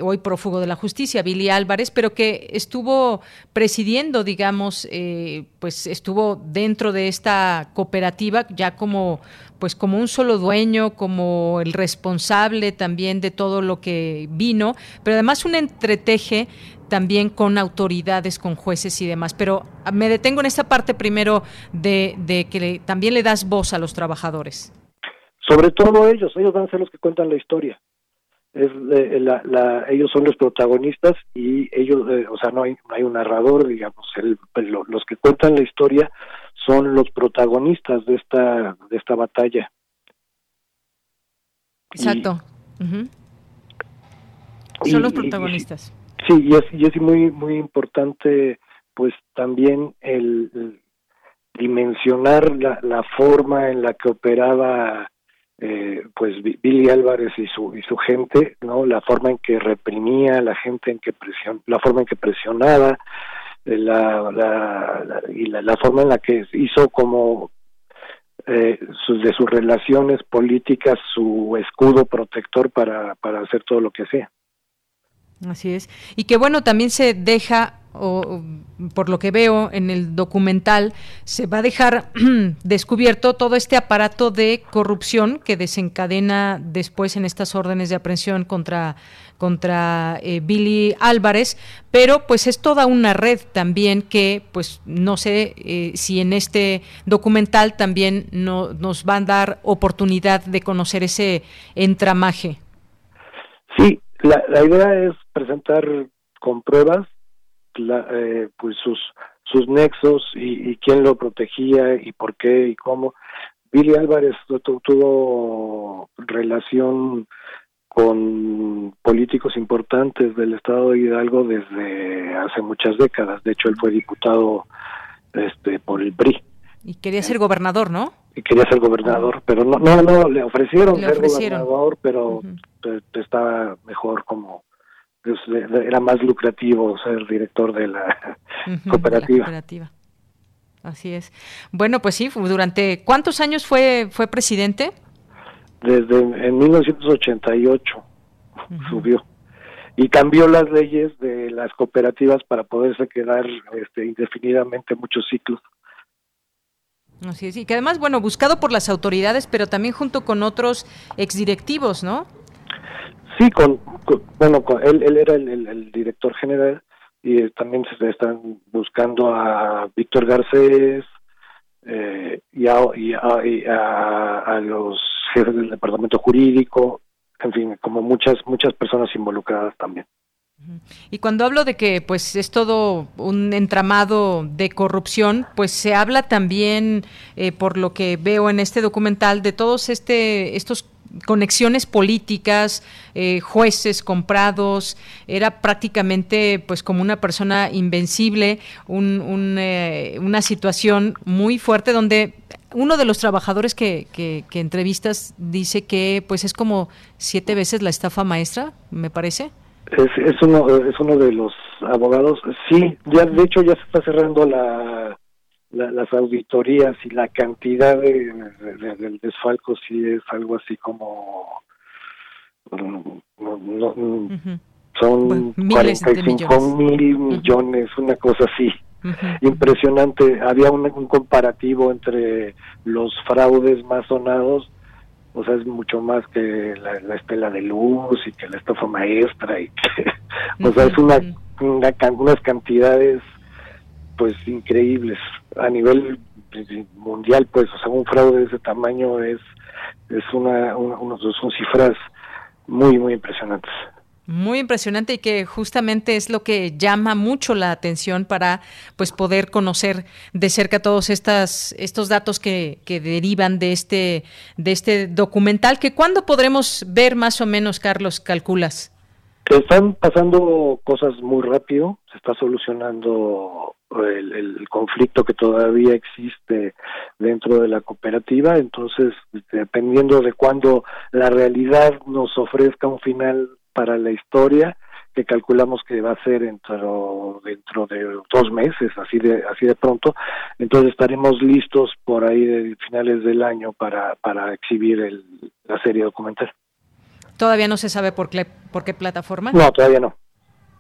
hoy prófugo de la justicia, Billy Álvarez, pero que estuvo presidiendo, digamos, eh, pues estuvo dentro de esta cooperativa ya como pues como un solo dueño, como el responsable también de todo lo que vino, pero además un entreteje también con autoridades, con jueces y demás. Pero me detengo en esta parte primero de, de que también le das voz a los trabajadores.
Sobre todo ellos, ellos van a ser los que cuentan la historia es eh, la, ellos son los protagonistas y ellos eh, o sea no hay no hay un narrador digamos el, los que cuentan la historia son los protagonistas de esta de esta batalla.
Exacto. Son los protagonistas.
sí y es y es muy muy importante pues también el, dimensionar la, la forma en la que operaba eh, pues Billy Álvarez y su y su gente no la forma en que reprimía la gente en que presion la forma en que presionaba eh, la, la, y la, forma en la que hizo como eh, sus, de sus relaciones políticas su escudo protector para para hacer todo lo que hacía.
Así es. Y que bueno también se deja o por lo que veo en el documental, se va a dejar *clears throat* descubierto todo este aparato de corrupción que desencadena después en estas órdenes de aprehensión contra contra eh, Billy Álvarez, pero pues es toda una red también que pues no sé eh, si en este documental también no, nos van a dar oportunidad de conocer ese entramaje.
Sí, la, idea es presentar con pruebas eh, pues sus sus nexos y, quién lo protegía y por qué y cómo. Billy Álvarez tuvo relación con políticos importantes del estado de Hidalgo desde hace muchas décadas. De hecho, él fue diputado este por el PRI.
Y quería ser gobernador, ¿no?
Y quería ser gobernador, pero no, no, no, le ofrecieron, ser gobernador, pero pues, estaba mejor como pues, era más lucrativo ser director de la, cooperativa.
Así es. Bueno, pues sí, durante ¿cuántos años fue fue presidente?
Desde en 1988 subió y cambió las leyes de las cooperativas para poderse quedar este, indefinidamente muchos ciclos.
Así es, y que además, bueno, buscado por las autoridades, pero también junto con otros exdirectivos, ¿no?
Sí, con, bueno, él, él era el, director general y también se están buscando a Víctor Garcés eh, y, a, a, los jefes del departamento jurídico, en fin, como muchas muchas personas involucradas también.
Y cuando hablo de que pues es todo un entramado de corrupción, pues se habla también, eh, por lo que veo en este documental, de todos este estos conexiones políticas, eh, jueces comprados, era prácticamente pues como una persona invencible, un, eh, una situación muy fuerte donde uno de los trabajadores que, que, entrevistas dice que pues es como siete veces la estafa maestra, me parece.
Es, es, uno, es uno de los abogados, sí, ya de hecho ya se está cerrando la las auditorías y la cantidad de, del desfalco sí es algo así como mm, son 45 mil millones, una cosa así. Impresionante. Había un, comparativo entre los fraudes más sonados o sea, es mucho más que la, estela de luz y que la estofa maestra y que, *laughs* o sea, es una, una, unas cantidades pues increíbles a nivel mundial, pues, o sea, un fraude de ese tamaño es es una, una son cifras muy muy impresionantes.
Muy impresionante y que justamente es lo que llama mucho la atención para pues poder conocer de cerca todos estas, estos datos que, que derivan de este, de este documental, que cuándo podremos ver más o menos, Carlos, calculas.
Están pasando cosas muy rápido, se está solucionando el, el, conflicto que todavía existe dentro de la cooperativa, entonces dependiendo de cuándo la realidad nos ofrezca un final para la historia que calculamos que va a ser dentro dentro de dos meses así de así de pronto entonces estaremos listos por ahí de finales del año para para exhibir el, la serie documental
todavía no se sabe por qué por qué plataforma
no todavía no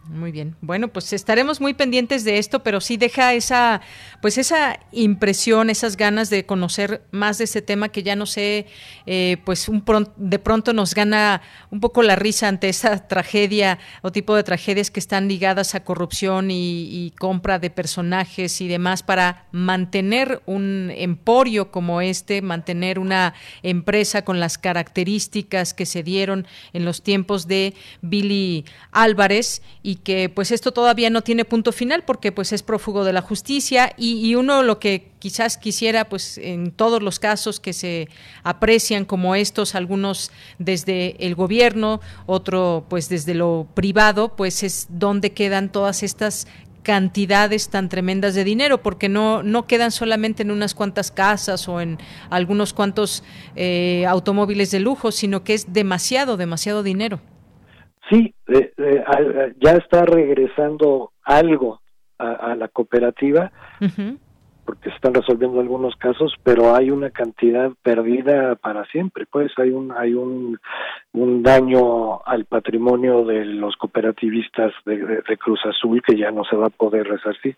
muy bien. Bueno, pues estaremos muy pendientes de esto, pero sí deja esa, pues esa impresión, esas ganas de conocer más de este tema que ya no sé, eh, pues un de pronto nos gana un poco la risa ante esa tragedia o tipo de tragedias que están ligadas a corrupción y, compra de personajes y demás para mantener un emporio como este, mantener una empresa con las características que se dieron en los tiempos de Billy Álvarez que pues esto todavía no tiene punto final porque pues es prófugo de la justicia y, uno lo que quizás quisiera pues en todos los casos que se aprecian como estos algunos desde el gobierno otro pues desde lo privado pues es donde quedan todas estas cantidades tan tremendas de dinero, porque no, no quedan solamente en unas cuantas casas o en algunos cuantos eh, automóviles de lujo, sino que es demasiado, demasiado dinero.
Sí, eh, eh, ya está regresando algo a, la cooperativa, porque se están resolviendo algunos casos, pero hay una cantidad perdida para siempre. Pues hay un hay un, un daño al patrimonio de los cooperativistas de, de Cruz Azul que ya no se va a poder resarcir.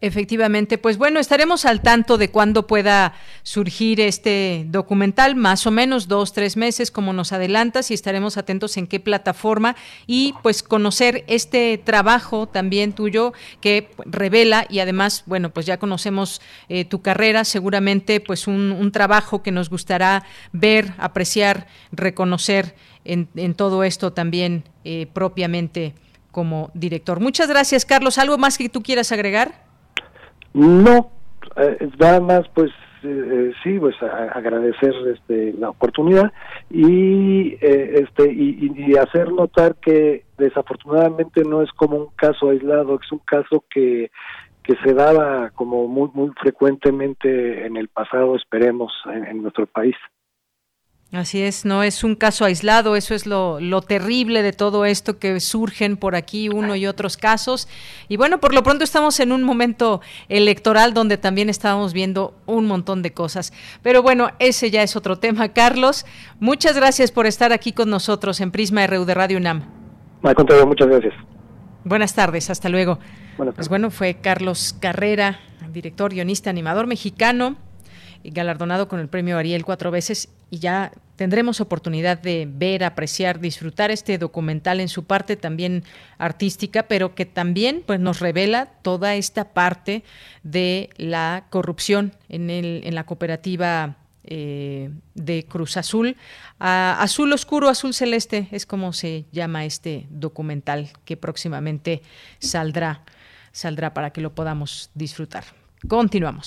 Efectivamente, pues bueno, estaremos al tanto de cuándo pueda surgir este documental, más o menos dos, tres meses, como nos adelantas, y estaremos atentos en qué plataforma y pues conocer este trabajo también tuyo que revela y además, bueno, pues ya conocemos eh, tu carrera, seguramente pues un, trabajo que nos gustará ver, apreciar, reconocer en, todo esto también eh, propiamente como director. Muchas gracias, Carlos. ¿Algo más que tú quieras agregar?
No, eh, nada más pues eh, eh, sí, pues agradecer este, la oportunidad y, este, y, hacer notar que desafortunadamente no es como un caso aislado, es un caso que, que se daba como muy, muy frecuentemente en el pasado, esperemos, en nuestro país.
Así es, no es un caso aislado, eso es lo, lo, terrible de todo esto que surgen por aquí uno y otros casos. Y bueno, por lo pronto estamos en un momento electoral donde también estábamos viendo un montón de cosas. Pero bueno, ese ya es otro tema. Carlos, muchas gracias por estar aquí con nosotros en Prisma RU de Radio UNAM.
Al contrario, muchas gracias.
Buenas tardes, hasta luego. Pues bueno, fue Carlos Carrera, director, guionista, animador mexicano galardonado con el premio Ariel cuatro veces y ya tendremos oportunidad de ver, apreciar, disfrutar este documental en su parte también artística, pero que también pues nos revela toda esta parte de la corrupción en, el, en la cooperativa eh, de Cruz Azul. azul Oscuro, Azul Celeste es como se llama este documental que próximamente saldrá, saldrá para que lo podamos disfrutar. Continuamos.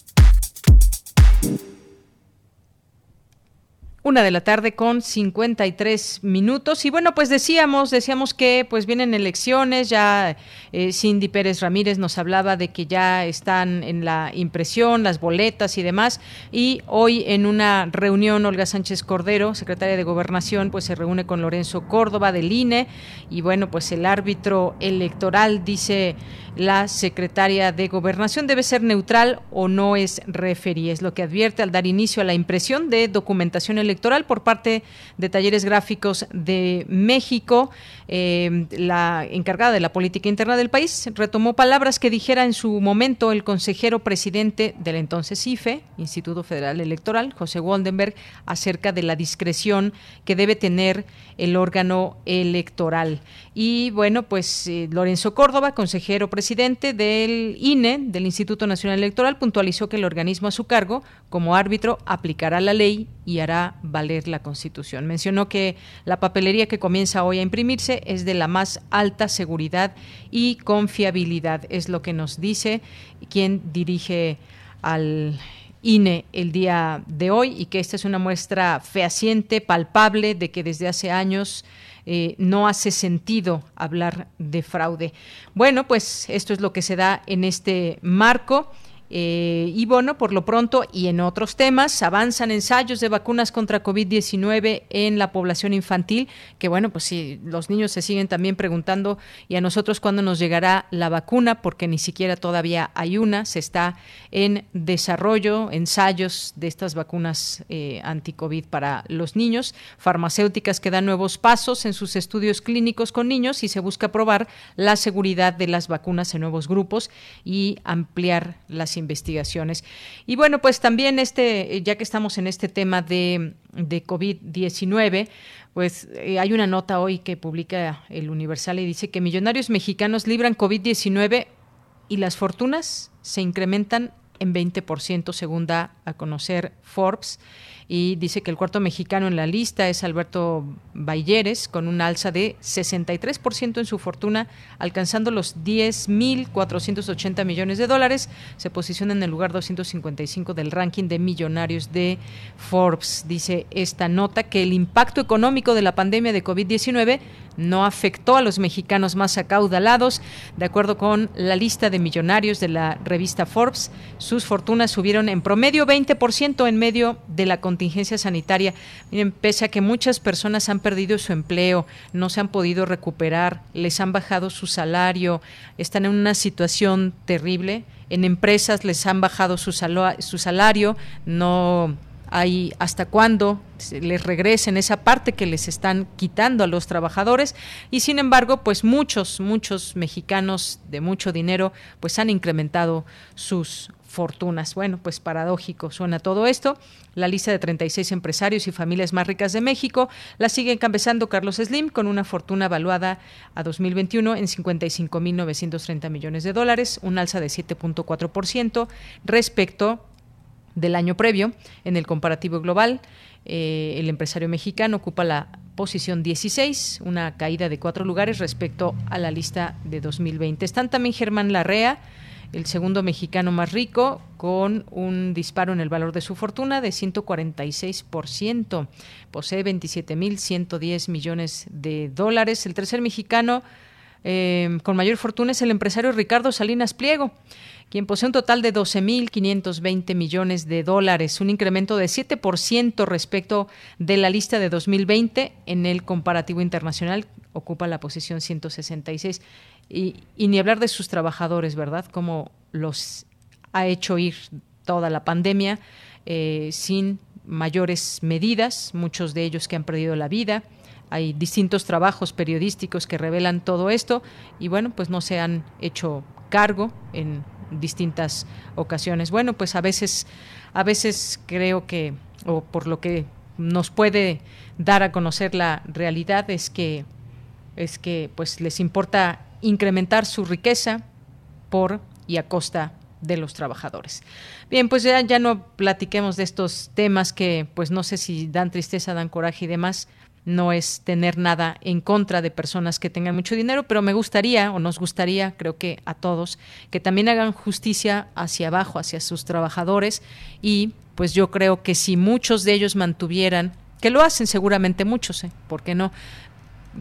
Una de la tarde con 53 minutos. Y bueno, pues decíamos, decíamos que pues vienen elecciones, ya eh, Cindy Pérez Ramírez nos hablaba de que ya están en la impresión, las boletas y demás. Y hoy en una reunión, Olga Sánchez Cordero, secretaria de Gobernación, pues se reúne con Lorenzo Córdoba del INE. Y bueno, pues el árbitro electoral dice la secretaria de Gobernación debe ser neutral o no es referí. Es lo que advierte al dar inicio a la impresión de documentación electoral por parte de Talleres Gráficos de México. Eh, la encargada de la política interna del país retomó palabras que dijera en su momento el consejero presidente del entonces IFE, Instituto Federal Electoral, José Waldenberg, acerca de la discreción que debe tener el órgano electoral. Y bueno, pues eh, Lorenzo Córdoba, consejero presidente del INE, del Instituto Nacional Electoral, puntualizó que el organismo a su cargo, como árbitro, aplicará la ley y hará valer la Constitución. Mencionó que la papelería que comienza hoy a imprimirse es de la más alta seguridad y confiabilidad, es lo que nos dice quien dirige al INE el día de hoy y que esta es una muestra fehaciente, palpable, de que desde hace años eh, no hace sentido hablar de fraude. Bueno, pues esto es lo que se da en este marco. Eh, y bueno, por lo pronto y en otros temas, avanzan ensayos de vacunas contra COVID-19 en la población infantil, que bueno, pues sí, los niños se siguen también preguntando y a nosotros cuándo nos llegará la vacuna, porque ni siquiera todavía hay una, se está en desarrollo, ensayos de estas vacunas eh, anti-COVID para los niños, farmacéuticas que dan nuevos pasos en sus estudios clínicos con niños y se busca probar la seguridad de las vacunas en nuevos grupos y ampliar las investigaciones. Y bueno, pues también este, ya que estamos en este tema de, de COVID-19, pues eh, hay una nota hoy que publica el Universal y dice que millonarios mexicanos libran COVID-19 y las fortunas se incrementan en 20%, según da a conocer Forbes y dice que el cuarto mexicano en la lista es Alberto Balleres, con un alza de 63% en su fortuna, alcanzando los 10.480 millones de dólares. Se posiciona en el lugar 255 del ranking de millonarios de Forbes. Dice esta nota que el impacto económico de la pandemia de COVID-19 no afectó a los mexicanos más acaudalados. De acuerdo con la lista de millonarios de la revista Forbes, sus fortunas subieron en promedio 20% en medio de la contingencia sanitaria. Miren, pese a que muchas personas han perdido su empleo, no se han podido recuperar, les han bajado su salario, están en una situación terrible. En empresas les han bajado su, su salario, no hay hasta cuándo les regresen esa parte que les están quitando a los trabajadores y sin embargo pues muchos muchos mexicanos de mucho dinero pues han incrementado sus fortunas. Bueno, pues paradójico suena todo esto. La lista de 36 empresarios y familias más ricas de México la sigue encabezando Carlos Slim con una fortuna evaluada a 2021 en 55.930 millones de dólares, un alza de 7.4% respecto del año previo. En el comparativo global, eh, el empresario mexicano ocupa la posición 16, una caída de cuatro lugares respecto a la lista de 2020. Están también Germán Larrea, el segundo mexicano más rico, con un disparo en el valor de su fortuna de 146%. Posee 27.110 millones de dólares. El tercer mexicano eh, con mayor fortuna es el empresario Ricardo Salinas Pliego quien posee un total de 12.520 millones de dólares, un incremento de 7% respecto de la lista de 2020 en el comparativo internacional, ocupa la posición 166. Y, ni hablar de sus trabajadores, ¿verdad? Como los ha hecho ir toda la pandemia eh, sin mayores medidas, muchos de ellos que han perdido la vida. Hay distintos trabajos periodísticos que revelan todo esto y bueno, pues no se han hecho cargo en distintas ocasiones. Bueno, pues a veces, a veces creo que, o por lo que nos puede dar a conocer la realidad es que es que pues les importa incrementar su riqueza por y a costa de los trabajadores. Bien, pues ya, ya no platiquemos de estos temas que pues no sé si dan tristeza, dan coraje y demás, no es tener nada en contra de personas que tengan mucho dinero, pero me gustaría o nos gustaría, creo que a todos, que también hagan justicia hacia abajo, hacia sus trabajadores y pues yo creo que si muchos de ellos mantuvieran, que lo hacen seguramente muchos, ¿eh? ¿por qué no?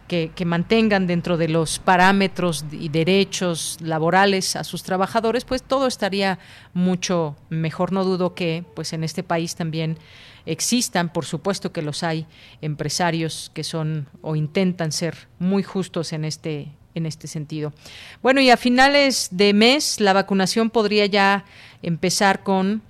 Que, mantengan dentro de los parámetros y derechos laborales a sus trabajadores, pues todo estaría mucho mejor. No dudo que pues en este país también existan, por supuesto que los hay, empresarios que son o intentan ser muy justos en este en este sentido. Bueno, y a finales de mes la vacunación podría ya empezar con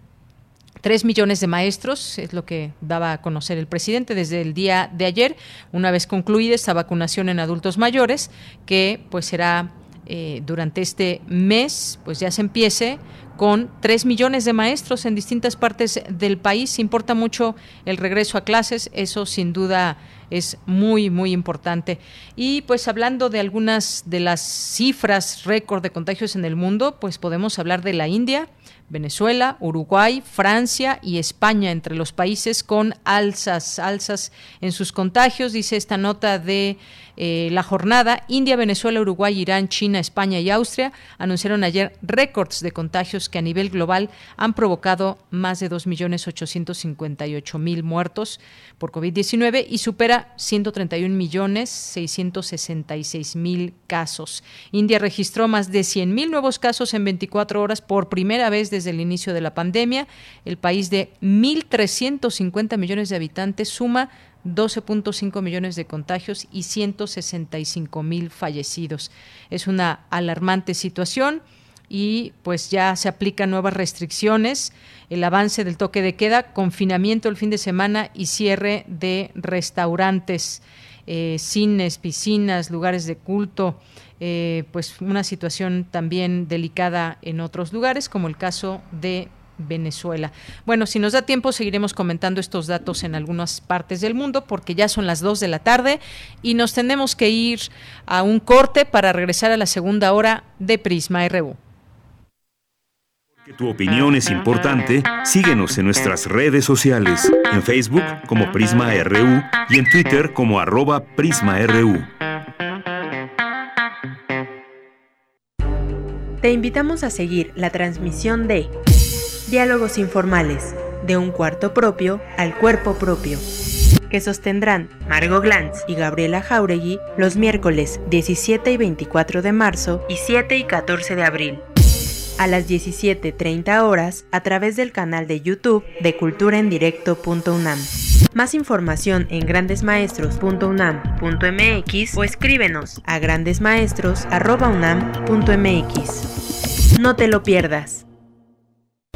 Tres millones de maestros, es lo que daba a conocer el presidente desde el día de ayer, una vez concluida esta vacunación en adultos mayores, que pues será eh, durante este mes, pues ya se empiece con tres millones de maestros en distintas partes del país. Importa mucho el regreso a clases, eso sin duda es muy, muy importante. Y pues hablando de algunas de las cifras récord de contagios en el mundo, pues podemos hablar de la India, Venezuela, Uruguay, Francia y España entre los países con alzas, alzas en sus contagios, dice esta nota de eh, la jornada. India, Venezuela, Uruguay, Irán, China, España y Austria anunciaron ayer récords de contagios que a nivel global han provocado más de 2.858.000 muertos por COVID-19 y supera 131.666.000 casos. India registró más de 100.000 nuevos casos en 24 horas por primera vez desde el inicio de la pandemia. El país de 1.350 millones de habitantes suma 12.5 millones de contagios y 165 mil fallecidos. Es una alarmante situación y pues ya se aplican nuevas restricciones, el avance del toque de queda, confinamiento el fin de semana y cierre de restaurantes, eh, cines, piscinas, lugares de culto. Eh, pues una situación también delicada en otros lugares, como el caso de Venezuela. Bueno, si nos da tiempo seguiremos comentando estos datos en algunas partes del mundo porque ya son las 2 de la tarde y nos tenemos que ir a un corte para regresar a la segunda hora de Prisma RU.
Tu opinión es importante, síguenos en nuestras redes sociales, en Facebook como Prisma RU y en Twitter como arroba PrismaRU.
Te invitamos a seguir la transmisión de Diálogos informales, de un cuarto propio al cuerpo propio, que sostendrán Margot Glantz y Gabriela Jauregui los miércoles 17 y 24 de marzo y 7 y 14 de abril, a las 17.30 horas a través del canal de YouTube de culturaendirecto.unam. Más información en grandesmaestros.unam.mx o escríbenos a grandesmaestros.unam.mx. No te lo pierdas.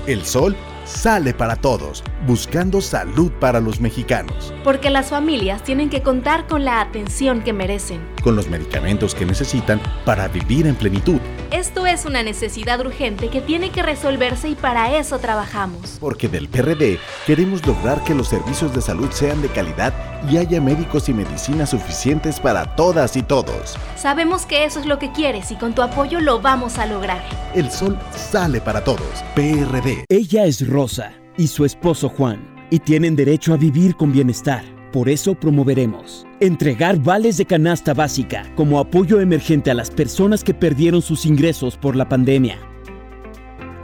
El sol sale para todos, buscando salud para los mexicanos.
Porque las familias tienen que contar con la atención que merecen.
Con los medicamentos que necesitan para vivir en plenitud.
Esto es una necesidad urgente que tiene que resolverse y para eso trabajamos.
Porque del PRD queremos lograr que los servicios de salud sean de calidad y haya médicos y medicinas suficientes para todas y todos.
Sabemos que eso es lo que quieres y con tu apoyo lo vamos a lograr.
El sol sale para todos. PRD.
Ella es Rosa y su esposo Juan y tienen derecho a vivir con bienestar. Por eso promoveremos entregar vales de canasta básica como apoyo emergente a las personas que perdieron sus ingresos por la pandemia.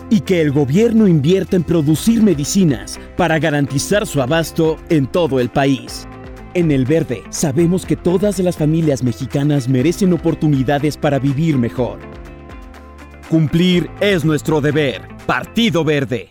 Y que el gobierno invierta en producir medicinas para garantizar su abasto en todo el país. En El Verde sabemos que todas las familias mexicanas merecen oportunidades para vivir mejor. Cumplir es nuestro deber. Partido Verde.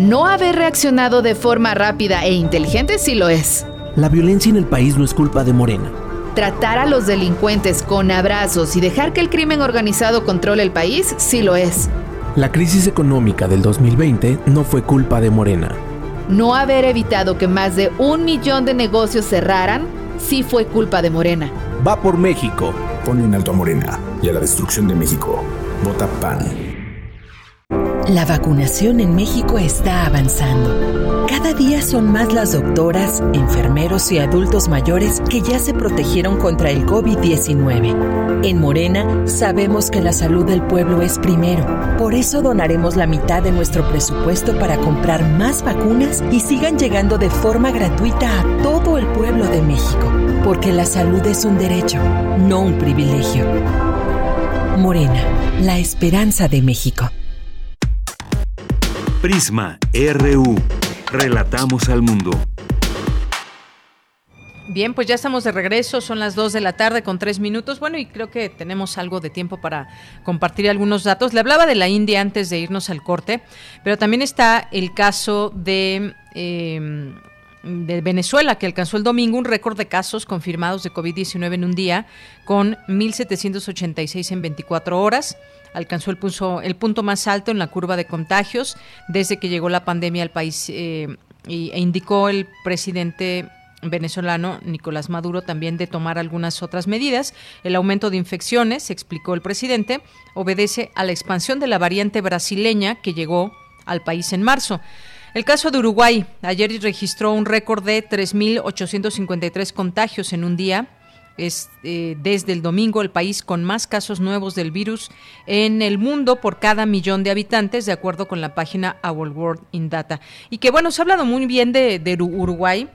no haber reaccionado de forma rápida e inteligente sí lo es.
La violencia en el país no es culpa de Morena.
Tratar a los delincuentes con abrazos y dejar que el crimen organizado controle el país sí lo es.
La crisis económica del 2020 no fue culpa de Morena.
No haber evitado que más de un millón de negocios cerraran sí fue culpa de Morena.
Va por México.
Pone en alto a Morena y a la destrucción de México. Vota PAN.
La vacunación en México está avanzando. Cada día son más las doctoras, enfermeros y adultos mayores que ya se protegieron contra el COVID-19. En Morena sabemos que la salud del pueblo es primero. Por eso donaremos la mitad de nuestro presupuesto para comprar más vacunas y sigan llegando de forma gratuita a todo el pueblo de México. Porque la salud es un derecho, no un privilegio. Morena, la esperanza de México.
Prisma RU. Relatamos al mundo.
Bien, pues ya estamos de regreso, son las 2 de la tarde con 3 minutos. Bueno, y creo que tenemos algo de tiempo para compartir algunos datos. Le hablaba de la India antes de irnos al corte, pero también está el caso de... Em, de Venezuela, que alcanzó el domingo un récord de casos confirmados de COVID-19 en un día, con 1.786 en 24 horas. Alcanzó el punto, el punto más alto en la curva de contagios desde que llegó la pandemia al país eh, e indicó el presidente venezolano Nicolás Maduro también de tomar algunas otras medidas. El aumento de infecciones, explicó el presidente, obedece a la expansión de la variante brasileña que llegó al país en marzo. El caso de Uruguay, ayer registró un récord de 3.853 contagios en un día. Es eh, desde el domingo el país con más casos nuevos del virus en el mundo por cada millón de habitantes, de acuerdo con la página Our World in Data. Y que bueno, se ha hablado muy bien de, Uruguay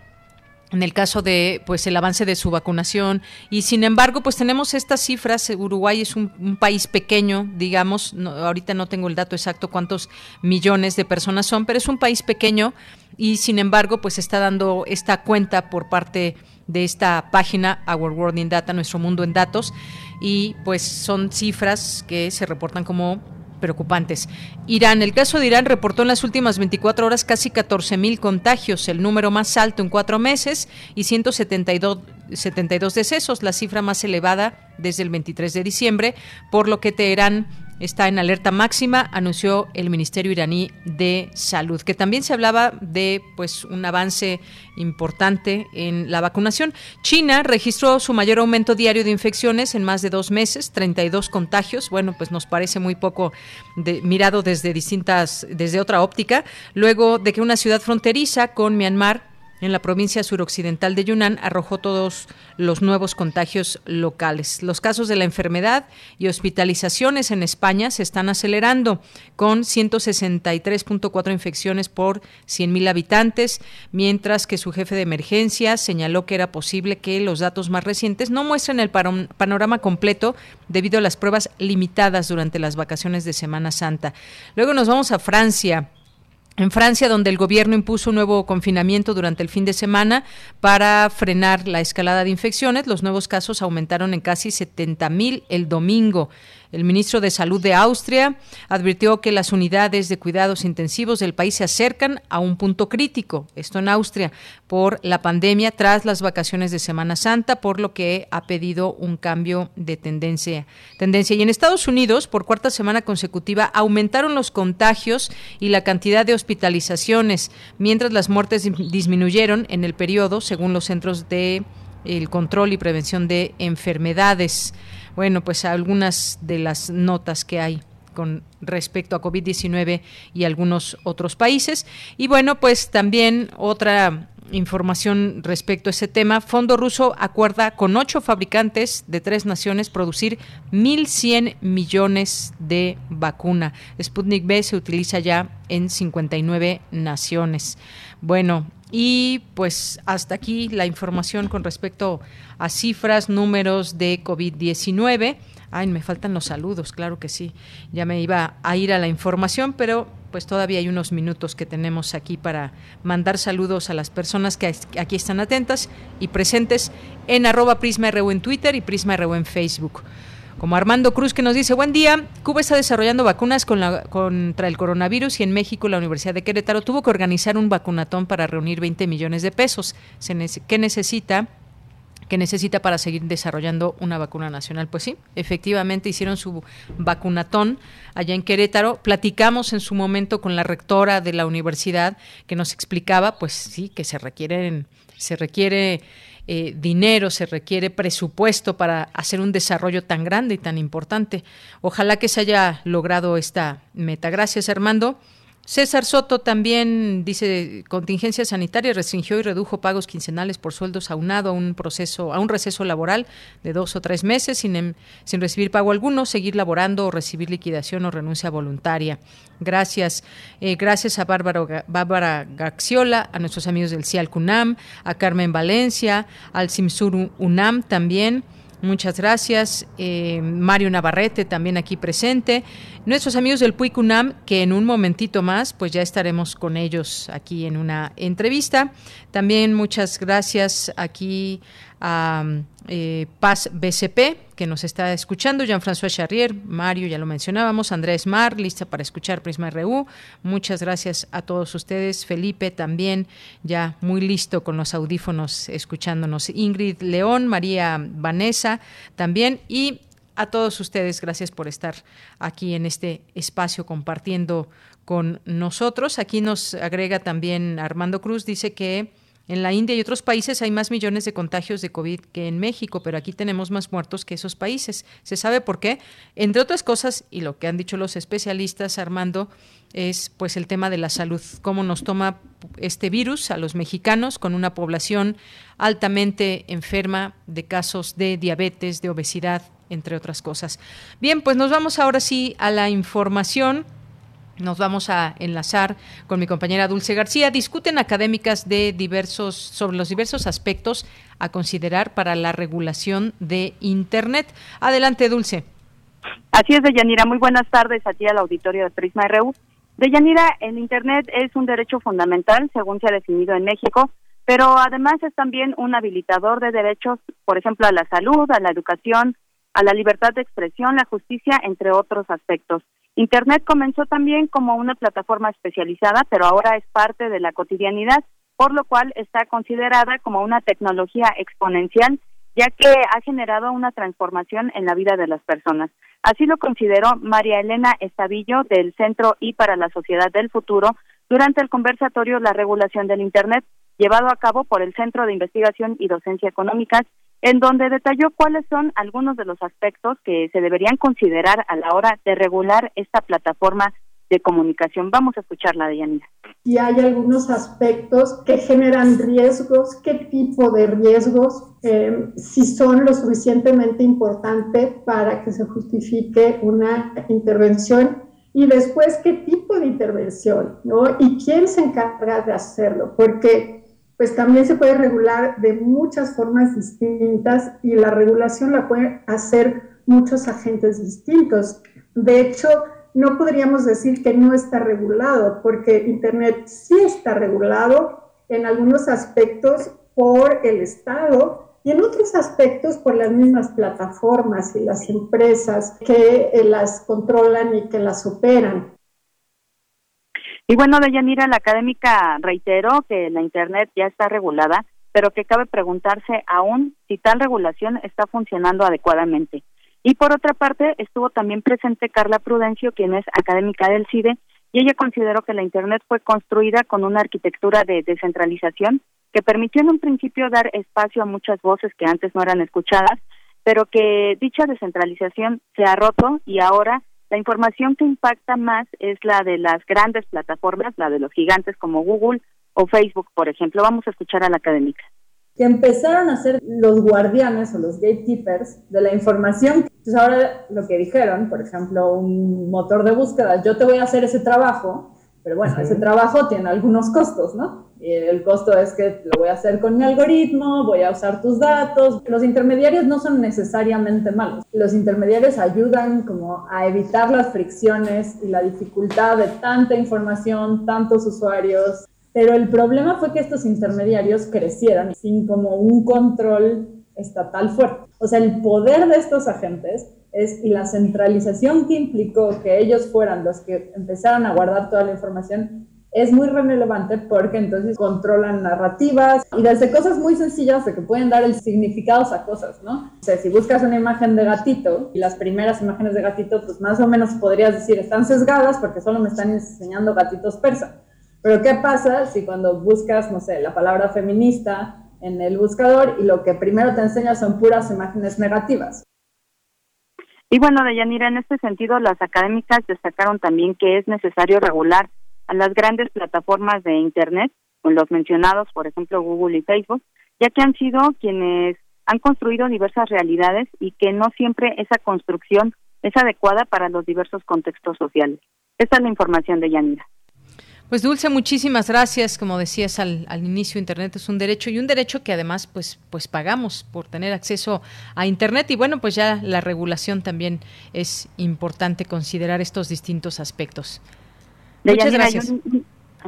en el caso de pues el avance de su vacunación. Y sin embargo pues tenemos estas cifras. Uruguay es un, país pequeño digamos. Ahorita no tengo el dato exacto cuántos millones de personas son pero es un país pequeño y sin embargo pues está dando esta cuenta por parte esta página Our World in Data nuestro mundo en datos y pues son cifras que se reportan como preocupantes. Irán, el caso de Irán reportó en las últimas 24 horas casi 14 mil contagios, el número más alto en cuatro meses, y 172 72 decesos, la cifra más elevada desde el 23 de diciembre, por lo que Teherán está en alerta máxima, anunció el Ministerio iraní de Salud, que también se hablaba de pues un avance importante en la vacunación. China registró su mayor aumento diario de infecciones en más de dos meses, 32 contagios. Bueno, pues nos parece muy poco de, mirado desde distintas, desde otra óptica, luego de que una ciudad fronteriza con Myanmar en la provincia suroccidental de Yunnan arrojó todos los nuevos contagios locales. Los casos de la enfermedad y hospitalizaciones en España se están acelerando, con 163.4 infecciones por 100.000 habitantes, mientras que su jefe de emergencia señaló que era posible que los datos más recientes no muestren el panorama completo debido a las pruebas limitadas durante las vacaciones de Semana Santa. Luego nos vamos a Francia. En Francia, donde el gobierno impuso un nuevo confinamiento durante el fin de semana para frenar la escalada de infecciones, los nuevos casos aumentaron en casi 70.000 el domingo. El ministro de Salud de Austria advirtió que las unidades de cuidados intensivos del país se acercan a un punto crítico, esto en Austria, por la pandemia tras las vacaciones de Semana Santa, por lo que ha pedido un cambio de tendencia. tendencia. Y en Estados Unidos, por cuarta semana consecutiva, aumentaron los contagios y la cantidad de hospitalizaciones, mientras las muertes disminuyeron en el periodo, según los Centros de el Control y Prevención de Enfermedades bueno, pues algunas de las notas que hay con respecto a COVID-19 y algunos otros países. Y bueno, pues también otra información respecto a ese tema. Fondo ruso acuerda con ocho fabricantes de tres naciones producir 1.100 millones de vacuna. Sputnik B se utiliza ya en 59 naciones. Bueno, y pues hasta aquí la información con respecto a cifras, números de COVID-19. Ay, me faltan los saludos, claro que sí. Ya me iba a ir a la información, pero pues todavía hay unos minutos que tenemos aquí para mandar saludos a las personas que aquí están atentas y presentes en arroba Prisma en Twitter y Prisma en Facebook como Armando Cruz que nos dice, buen día, Cuba está desarrollando vacunas contra el coronavirus y en México la Universidad de Querétaro tuvo que organizar un vacunatón para reunir 20 millones de pesos. ¿Qué necesita? que necesita para seguir desarrollando una vacuna nacional. Pues sí, efectivamente hicieron su vacunatón allá en Querétaro. Platicamos en su momento con la rectora de la universidad que nos explicaba, pues sí, que se requieren, se requiere eh, dinero, se requiere presupuesto para hacer un desarrollo tan grande y tan importante. Ojalá que se haya logrado esta meta. Gracias, Armando. César Soto también dice contingencia sanitaria restringió y redujo pagos quincenales por sueldos aunado a un proceso a un receso laboral de dos o tres meses sin, em, sin recibir pago alguno, seguir laborando o recibir liquidación o renuncia voluntaria. Gracias, eh, gracias a Bárbara, Bárbara Gaxiola, a nuestros amigos del CIAL CUNAM, a Carmen Valencia, al Simsur UNAM también Muchas gracias. Eh, Mario Navarrete también aquí presente. Nuestros amigos del PUICUNAM, que en un momentito más, pues ya estaremos con ellos aquí en una entrevista. También muchas gracias aquí a eh, Paz BCP, que nos está escuchando, Jean-François Charrier, Mario, ya lo mencionábamos, Andrés Mar, lista para escuchar Prisma RU. Muchas gracias a todos ustedes. Felipe también, ya muy listo con los audífonos escuchándonos. Ingrid León, María Vanessa también y a todos ustedes, gracias por estar aquí en este espacio compartiendo con nosotros. Aquí nos agrega también Armando Cruz, dice que en la India y otros países hay más millones de contagios de COVID que en México, pero aquí tenemos más muertos que esos países. ¿Se sabe por qué? Entre otras cosas, y lo que han dicho los especialistas, Armando, es pues el tema de la salud, cómo nos toma este virus a los mexicanos con una población altamente enferma de casos de diabetes, de obesidad, entre otras cosas. Bien, pues nos vamos ahora sí a la información nos vamos a enlazar con mi compañera Dulce García. Discuten académicas de diversos sobre los diversos aspectos a considerar para la regulación de Internet. Adelante, Dulce.
Así es, Deyanira. Muy buenas tardes aquí al auditorio de Prisma RU. Deyanira, el Internet es un derecho fundamental, según se ha definido en México, pero además es también un habilitador de derechos, por ejemplo, a la salud, a la educación, a la libertad de expresión, la justicia, entre otros aspectos. Internet comenzó también como una plataforma especializada, pero ahora es parte de la cotidianidad, por lo cual está considerada como una tecnología exponencial, ya que ha generado una transformación en la vida de las personas. Así lo consideró María Elena Estavillo del Centro y para la Sociedad del Futuro durante el conversatorio La regulación del Internet, llevado a cabo por el Centro de Investigación y Docencia Económicas en donde detalló cuáles son algunos de los aspectos que se deberían considerar a la hora de regular esta plataforma de comunicación. Vamos a escucharla de Yanira.
Y hay algunos aspectos que generan riesgos, qué tipo de riesgos, eh, si son lo suficientemente importantes para que se justifique una intervención y después qué tipo de intervención, ¿no? Y quién se encarga de hacerlo, porque pues también se puede regular de muchas formas distintas y la regulación la pueden hacer muchos agentes distintos. De hecho, no podríamos decir que no está regulado, porque Internet sí está regulado en algunos aspectos por el Estado y en otros aspectos por las mismas plataformas y las empresas que eh, las controlan y que las operan.
Y bueno, Deyanira, la académica reiteró que la Internet ya está regulada, pero que cabe preguntarse aún si tal regulación está funcionando adecuadamente. Y por otra parte, estuvo también presente Carla Prudencio, quien es académica del CIDE, y ella consideró que la Internet fue construida con una arquitectura de descentralización que permitió en un principio dar espacio a muchas voces que antes no eran escuchadas, pero que dicha descentralización se ha roto y ahora la información que impacta más es la de las grandes plataformas, la de los gigantes como Google o Facebook, por ejemplo. Vamos a escuchar a la académica.
Que empezaron a ser los guardianes o los gatekeepers de la información. Entonces ahora lo que dijeron, por ejemplo, un motor de búsqueda, yo te voy a hacer ese trabajo, pero bueno, ese trabajo tiene algunos costos, ¿no? El costo es que lo voy a hacer con mi algoritmo, voy a usar tus datos. Los intermediarios no son necesariamente malos. Los intermediarios ayudan como a evitar las fricciones y la dificultad de tanta información, tantos usuarios. Pero el problema fue que estos intermediarios crecieron sin como un control estatal fuerte. O sea, el poder de estos agentes es, y la centralización que implicó que ellos fueran los que empezaran a guardar toda la información es muy relevante porque entonces controlan narrativas y desde cosas muy sencillas de que pueden dar el significado a cosas, ¿no? O sea, si buscas una imagen de gatito y las primeras imágenes de gatito, pues más o menos podrías decir están sesgadas porque solo me están enseñando gatitos persa. Pero ¿qué pasa si cuando buscas, no sé, la palabra feminista en el buscador y lo que primero te enseña son puras imágenes negativas?
Y bueno, Deyanira, en este sentido, las académicas destacaron también que es necesario regular a las grandes plataformas de Internet, con los mencionados, por ejemplo, Google y Facebook, ya que han sido quienes han construido diversas realidades y que no siempre esa construcción es adecuada para los diversos contextos sociales. Esta es la información de Yanira.
Pues Dulce, muchísimas gracias. Como decías al, al, inicio, Internet es un derecho y un derecho que además pues, pues pagamos por tener acceso a Internet. Y bueno, pues ya la regulación también es importante considerar estos distintos aspectos.
Muchas gracias. Un,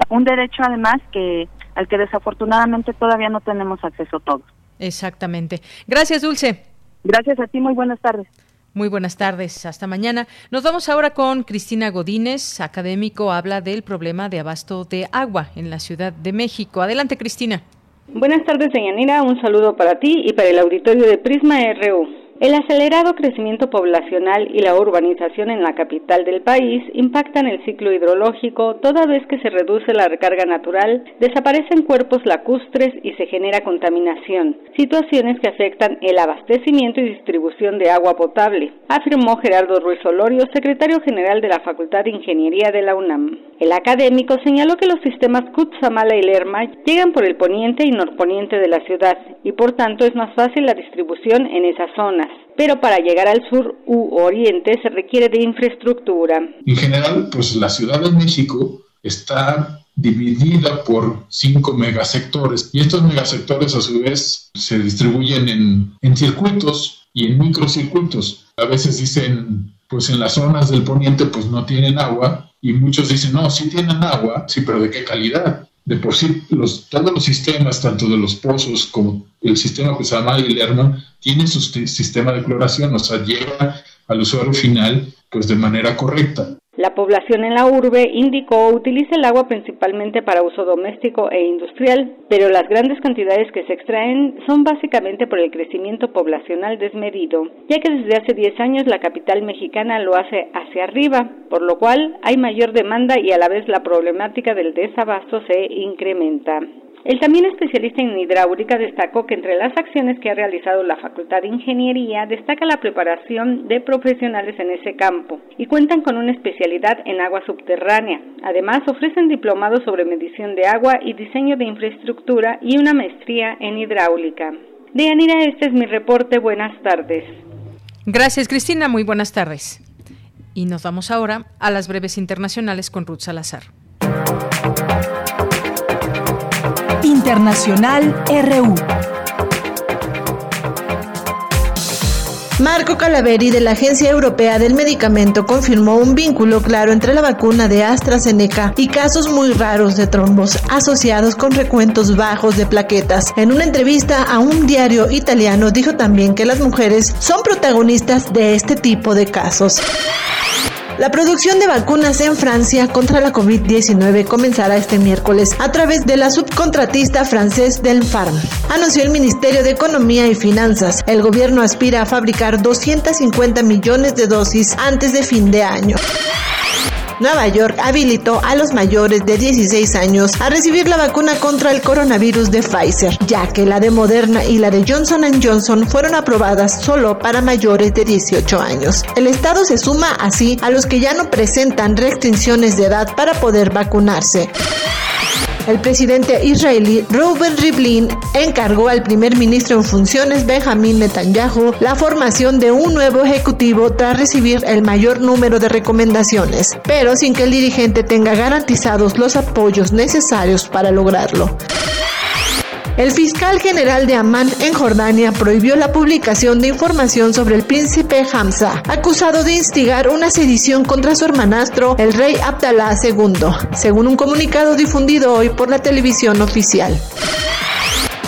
un, derecho además que al que desafortunadamente todavía no tenemos acceso todos.
Exactamente. Gracias, Dulce.
Gracias a ti, muy buenas tardes.
Muy buenas tardes, hasta mañana. Nos vamos ahora con Cristina Godínez, académico, habla del problema de abasto de agua en la Ciudad de México. Adelante, Cristina.
Buenas tardes, Deyanira. Un saludo para ti y para el auditorio de Prisma RU. El acelerado crecimiento poblacional y la urbanización en la capital del país impactan el ciclo hidrológico toda vez que se reduce la recarga natural, desaparecen cuerpos lacustres y se genera contaminación, situaciones que afectan el abastecimiento y distribución de agua potable, afirmó Gerardo Ruiz Olorio, secretario general de la Facultad de Ingeniería de la UNAM. El académico señaló que los sistemas Cutzamala y Lerma llegan por el poniente y norponiente de la ciudad y por tanto es más fácil la distribución en esas pero para llegar al sur u oriente se requiere de infraestructura.
En general, pues la Ciudad de México está dividida por cinco megasectores y estos megasectores a su vez se distribuyen en, en circuitos y en microcircuitos. A veces dicen, pues en las zonas del poniente pues no tienen agua y muchos dicen, no, sí tienen agua, sí, pero ¿de qué calidad? De por sí los, todos los sistemas, tanto de los pozos como el sistema que se llama Lerma, tiene su sistema de cloración, o sea, llega al usuario final pues de manera correcta.
La población en la urbe, indicó, utiliza el agua principalmente para uso doméstico e industrial, pero las grandes cantidades que se extraen son básicamente por el crecimiento poblacional desmedido, ya que desde hace 10 años la capital mexicana lo hace hacia arriba, por lo cual hay mayor demanda y a la vez la problemática del desabasto se incrementa. El también especialista en hidráulica destacó que entre las acciones que ha realizado la Facultad de Ingeniería destaca la preparación de profesionales en ese campo y cuentan con una especialidad en agua subterránea. Además, ofrecen diplomados sobre medición de agua y diseño de infraestructura y una maestría en hidráulica. Deyanira, este es mi reporte. Buenas tardes.
Gracias, Cristina. Muy buenas tardes. Y nos vamos ahora a las breves internacionales con Ruth Salazar.
Internacional RU.
Marco Calaveri de la Agencia Europea del Medicamento confirmó un vínculo claro entre la vacuna de AstraZeneca y casos muy raros de trombos asociados con recuentos bajos de plaquetas. En una entrevista a un diario italiano dijo también que las mujeres son protagonistas de este tipo de casos. La producción de vacunas en Francia contra la COVID-19 comenzará este miércoles a través de la subcontratista francés Delpharm, anunció el Ministerio de Economía y Finanzas. El gobierno aspira a fabricar 250 millones de dosis antes de fin de año. Nueva York habilitó a los mayores de 16 años a recibir la vacuna contra el coronavirus de Pfizer, ya que la de Moderna y la de Johnson Johnson fueron aprobadas solo para mayores de 18 años. El estado se suma así a los que ya no presentan restricciones de edad para poder vacunarse. El presidente israelí Reuben Rivlin encargó al primer ministro en funciones Benjamin Netanyahu la formación de un nuevo ejecutivo tras recibir el mayor número de recomendaciones, pero sin que el dirigente tenga garantizados los apoyos necesarios para lograrlo. El fiscal general de Amán en Jordania prohibió la publicación de información sobre el príncipe Hamza, acusado de instigar una sedición contra su hermanastro, el rey Abdallah II, según un comunicado difundido hoy por la televisión oficial.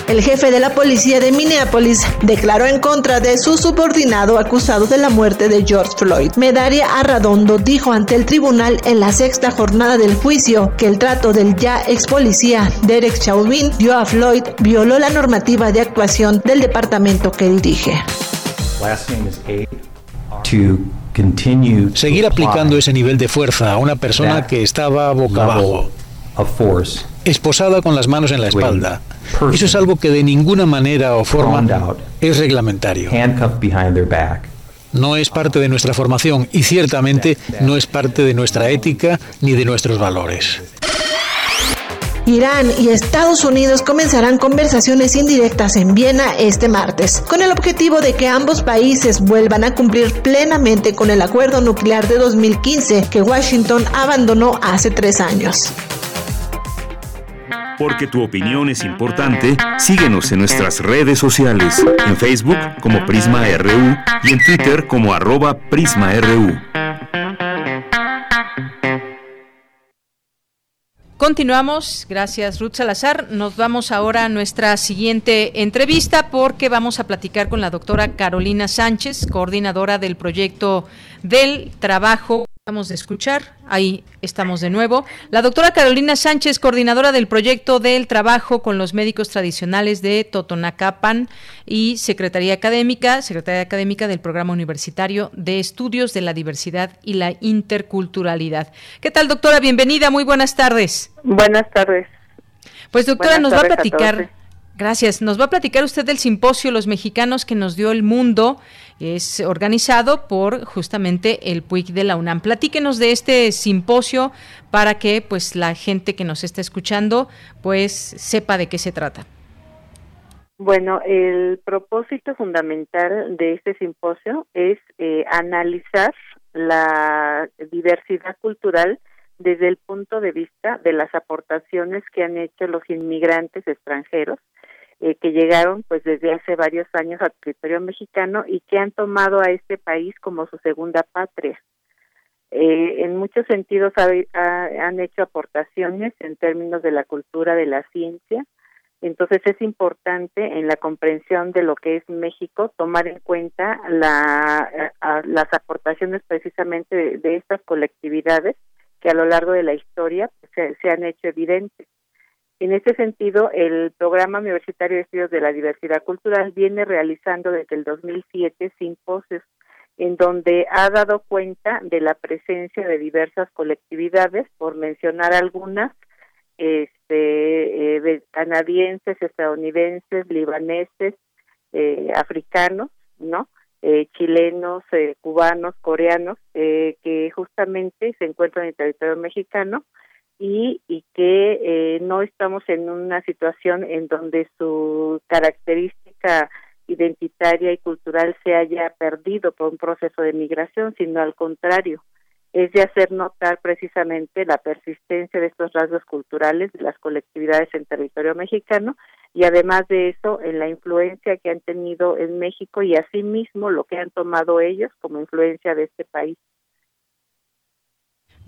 El jefe de la policía de Minneapolis declaró en contra de su subordinado acusado de la muerte de George Floyd. Medaria Arradondo dijo ante el tribunal en la sexta jornada del juicio que el trato del ya ex policía Derek Chauvin dio a Floyd violó la normativa de actuación del departamento que dirige.
Seguir aplicando ese nivel de fuerza a una persona que estaba boca abajo, esposada con las manos en la espalda, eso es algo que de ninguna manera o forma es reglamentario. No es parte de nuestra formación y ciertamente no es parte de nuestra ética ni de nuestros valores.
Irán y Estados Unidos comenzarán conversaciones indirectas en Viena este martes, con el objetivo de que ambos países vuelvan a cumplir plenamente con el acuerdo nuclear de 2015 que Washington abandonó hace tres años.
Porque tu opinión es importante, síguenos en nuestras redes sociales, en Facebook como Prisma RU y en Twitter como arroba PrismaRU.
Continuamos, gracias Ruth Salazar. Nos vamos ahora a nuestra siguiente entrevista porque vamos a platicar con la doctora Carolina Sánchez, coordinadora del proyecto del trabajo Vamos a escuchar, ahí estamos de nuevo. La doctora Carolina Sánchez, coordinadora del proyecto del trabajo con los médicos tradicionales de Totonacapan y Secretaría Académica, Secretaría Académica del Programa Universitario de Estudios de la Diversidad y la Interculturalidad. ¿Qué tal, doctora? Bienvenida, muy buenas tardes.
Buenas tardes.
Pues doctora, nos va a platicar. Gracias. Nos va a platicar usted del simposio Los Mexicanos que nos dio el mundo. Es organizado por justamente el PUIC de la UNAM. Platíquenos de este simposio para que pues la gente que nos está escuchando pues sepa de qué se trata.
Bueno, el propósito fundamental de este simposio es eh, analizar la diversidad cultural desde el punto de vista de las aportaciones que han hecho los inmigrantes extranjeros eh, que llegaron pues desde hace varios años al territorio mexicano y que han tomado a este país como su segunda patria. Eh, en muchos sentidos han hecho aportaciones en términos de la cultura, de la ciencia. Entonces es importante en la comprensión de lo que es México tomar en cuenta la, las aportaciones precisamente de, estas colectividades que a lo largo de la historia se, se han hecho evidentes. En este sentido, el Programa Universitario de Estudios de la Diversidad Cultural viene realizando desde el 2007 simposios en donde ha dado cuenta de la presencia de diversas colectividades, por mencionar algunas, este, eh, canadienses, estadounidenses, libaneses, eh, africanos, ¿no? Eh, chilenos, cubanos, coreanos, que justamente se encuentran en el territorio mexicano y, y que eh, no estamos en una situación en donde su característica identitaria y cultural se haya perdido por un proceso de migración, sino al contrario, es de hacer notar precisamente la persistencia de estos rasgos culturales de las colectividades en territorio mexicano y además de eso en la influencia que han tenido en México y asimismo lo que han tomado ellos como influencia de este país.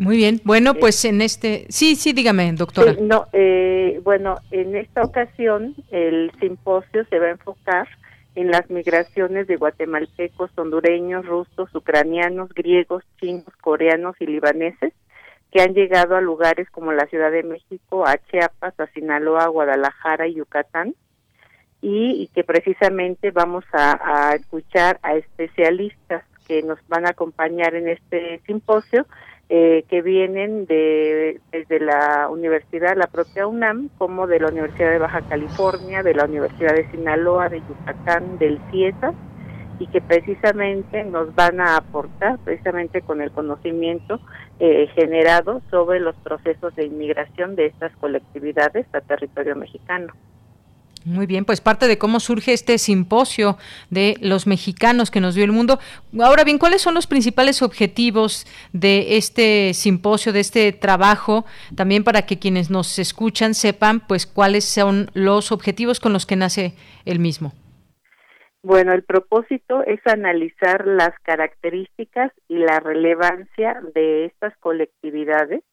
Muy bien. Bueno, pues en este... Sí, sí, dígame, doctora.
no, eh, bueno, en esta ocasión el simposio se va a enfocar en las migraciones de guatemaltecos, hondureños, rusos, ucranianos, griegos, chinos, coreanos y libaneses que han llegado a lugares como la Ciudad de México, a Chiapas, a Sinaloa, Guadalajara y Yucatán, y, que precisamente vamos a, a escuchar a especialistas que nos van a acompañar en este simposio eh, que vienen de desde la universidad, la propia UNAM, como de la Universidad de Baja California, de la Universidad de Sinaloa, de Yucatán, del CIESA, y que precisamente nos van a aportar, precisamente con el conocimiento eh, generado sobre los procesos de inmigración de estas colectividades a territorio mexicano.
Muy bien, pues parte de cómo surge este simposio de los mexicanos que nos dio el mundo. Ahora bien, ¿cuáles son los principales objetivos de este simposio, de este trabajo? También para que quienes nos escuchan sepan, pues, cuáles son los objetivos con los que nace el mismo.
Bueno, el propósito es analizar las características y la relevancia de estas colectividades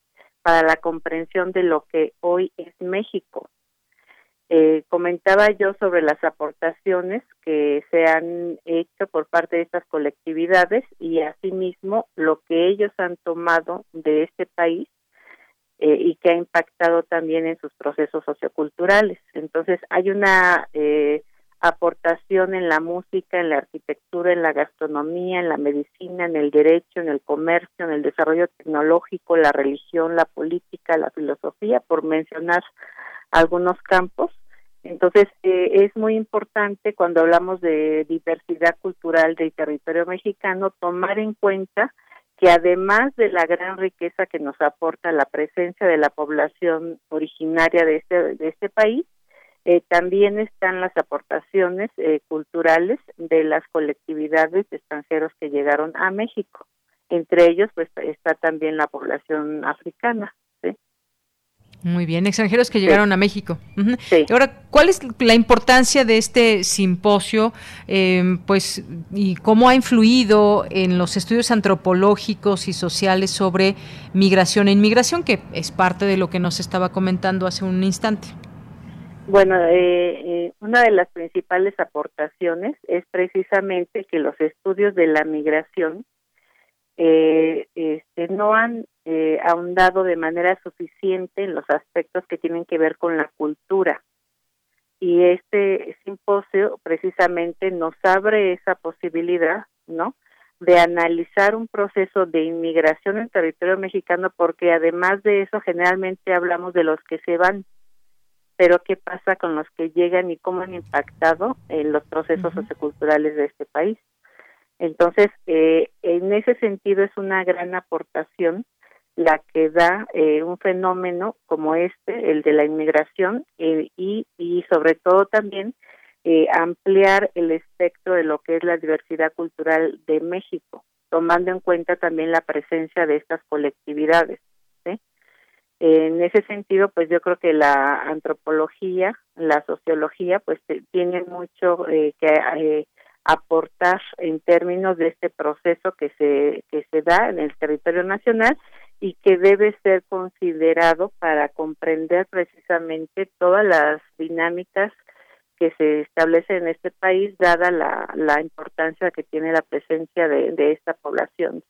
para la comprensión de lo que hoy es México eh, comentaba yo sobre las aportaciones que se han hecho por parte de estas colectividades y asimismo lo que ellos han tomado de este país eh, y que ha impactado también en sus procesos socioculturales. Entonces hay una eh, aportación en la música, en la arquitectura, en la gastronomía, en la medicina, en el derecho, en el comercio, en el desarrollo tecnológico, la religión, la política, la filosofía, por mencionar algunos campos. Entonces, eh, es muy importante cuando hablamos de diversidad cultural del territorio mexicano tomar en cuenta que además de la gran riqueza que nos aporta la presencia de la población originaria de este, de este país, eh, también están las aportaciones eh, culturales de las colectividades de extranjeros que llegaron a México. Entre ellos, pues está también la población africana.
Muy bien, extranjeros que llegaron a México. Ahora, ¿cuál es la importancia de este simposio? Eh, pues, y cómo ha influido en los estudios antropológicos y sociales sobre migración e inmigración, que es parte de lo que nos estaba comentando hace un instante.
Bueno, eh, eh, una de las principales aportaciones es precisamente que los estudios de la migración eh, este, no han eh, ahondado de manera suficiente en los aspectos que tienen que ver con la cultura. Y este simposio precisamente nos abre esa posibilidad, ¿no? De analizar un proceso de inmigración en territorio mexicano, porque además de eso, generalmente hablamos de los que se van, pero ¿qué pasa con los que llegan y cómo han impactado en los procesos socioculturales de este país? Entonces, eh, en ese sentido es una gran aportación la que da eh, un fenómeno como este, el de la inmigración, eh, y, y sobre todo también eh, ampliar el espectro de lo que es la diversidad cultural de México, tomando en cuenta también la presencia de estas colectividades. En ese sentido, pues yo creo que la antropología, la sociología, pues tiene mucho que aportar en términos de este proceso que se que se da en el territorio nacional y que debe ser considerado para comprender precisamente todas las dinámicas que se establecen en este país dada la, la importancia que tiene la presencia de, de esta población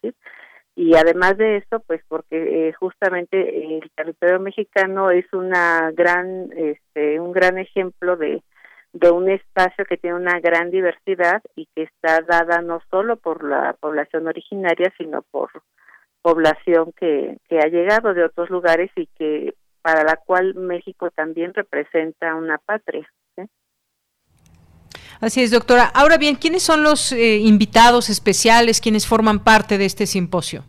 y además de eso pues porque eh, justamente el territorio mexicano es una gran este un gran ejemplo de de un espacio que tiene una gran diversidad y que está dada no solo por la población originaria, sino por población que, que ha llegado de otros lugares y que para la cual México también representa una patria.
Así es, doctora. Ahora bien, ¿quiénes son los eh, invitados especiales, quienes forman parte de este simposio?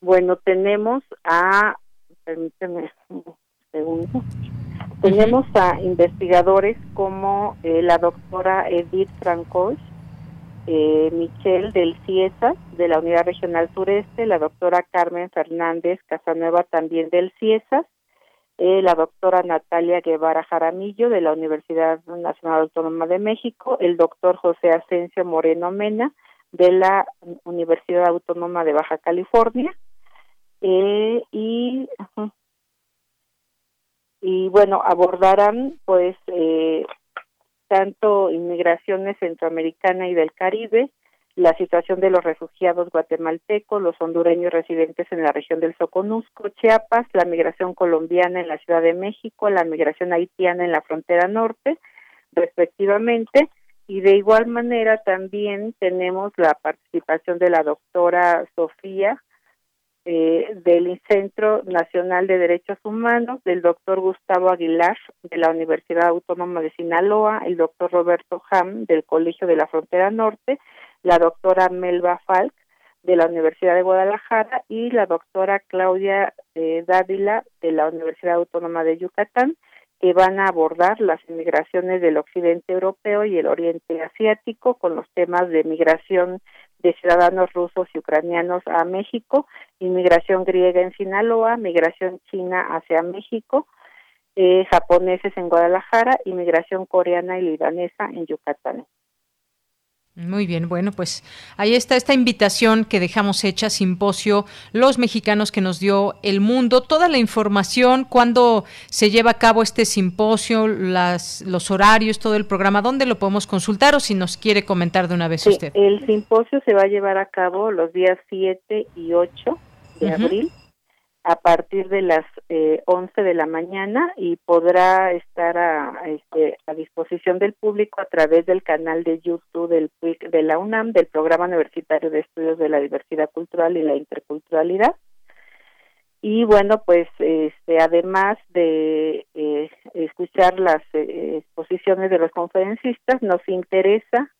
Bueno, tenemos a, permíteme segundo, tenemos a investigadores como eh, la doctora Edith Francois, eh, Michelle del CIESA, de la Unidad Regional Sureste, la doctora Carmen Fernández Casanueva también del CIESA, eh, la doctora Natalia Guevara Jaramillo de la Universidad Nacional Autónoma de México, el doctor José Asensio Moreno Mena de la Universidad Autónoma de Baja California, y y bueno, abordarán pues eh, tanto inmigraciones centroamericana y del Caribe, la situación de los refugiados guatemaltecos, los hondureños residentes en la región del Soconusco, Chiapas, la migración colombiana en la Ciudad de México, la migración haitiana en la frontera norte, respectivamente, y de igual manera también tenemos la participación de la doctora Sofía eh, del Centro Nacional de Derechos Humanos, del doctor Gustavo Aguilar de la Universidad Autónoma de Sinaloa, el doctor Roberto Ham del Colegio de la Frontera Norte, la doctora Melba Falk de la Universidad de Guadalajara y la doctora Claudia eh, Dávila de la Universidad Autónoma de Yucatán, que van a abordar las inmigraciones del occidente europeo y el oriente asiático con los temas de migración de ciudadanos rusos y ucranianos a México, inmigración griega en Sinaloa, migración china hacia México, eh, japoneses en Guadalajara, inmigración coreana y libanesa en Yucatán.
Muy bien, bueno, pues ahí está esta invitación que dejamos hecha, simposio, los mexicanos que nos dio el mundo, toda la información, cuándo se lleva a cabo este simposio, las, los horarios, todo el programa, dónde lo podemos consultar o si nos quiere comentar de una vez usted.
El simposio se va a llevar a cabo los días 7 y 8 de abril a partir de las eh, 11 de la mañana y podrá estar a, este, a disposición del público a través del canal de YouTube del de la UNAM, del Programa Universitario de Estudios de la Diversidad Cultural y la Interculturalidad. Y bueno, pues este, además de eh, escuchar las eh, exposiciones de los conferencistas, nos interesa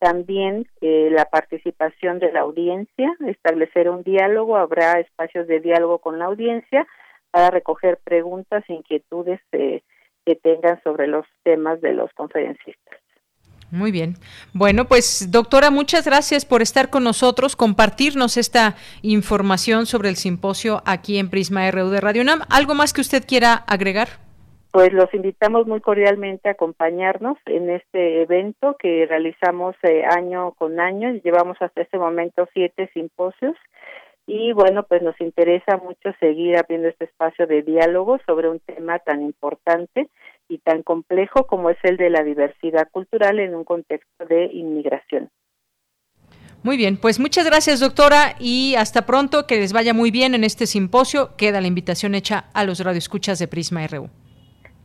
también eh, la participación de la audiencia, establecer un diálogo, habrá espacios de diálogo con la audiencia para recoger preguntas e inquietudes eh, que tengan sobre los temas de los conferencistas.
Muy bien. Bueno, pues doctora, muchas gracias por estar con nosotros, compartirnos esta información sobre el simposio aquí en Prisma RU de Radio UNAM. ¿Algo más que usted quiera agregar?
Pues los invitamos muy cordialmente a acompañarnos en este evento que realizamos eh, año con año. Llevamos hasta este momento siete simposios y bueno, pues nos interesa mucho seguir abriendo este espacio de diálogo sobre un tema tan importante y tan complejo como es el de la diversidad cultural en un contexto de inmigración.
Muy bien, pues muchas gracias doctora y hasta pronto, que les vaya muy bien en este simposio. Queda la invitación hecha a los radioescuchas de Prisma RU.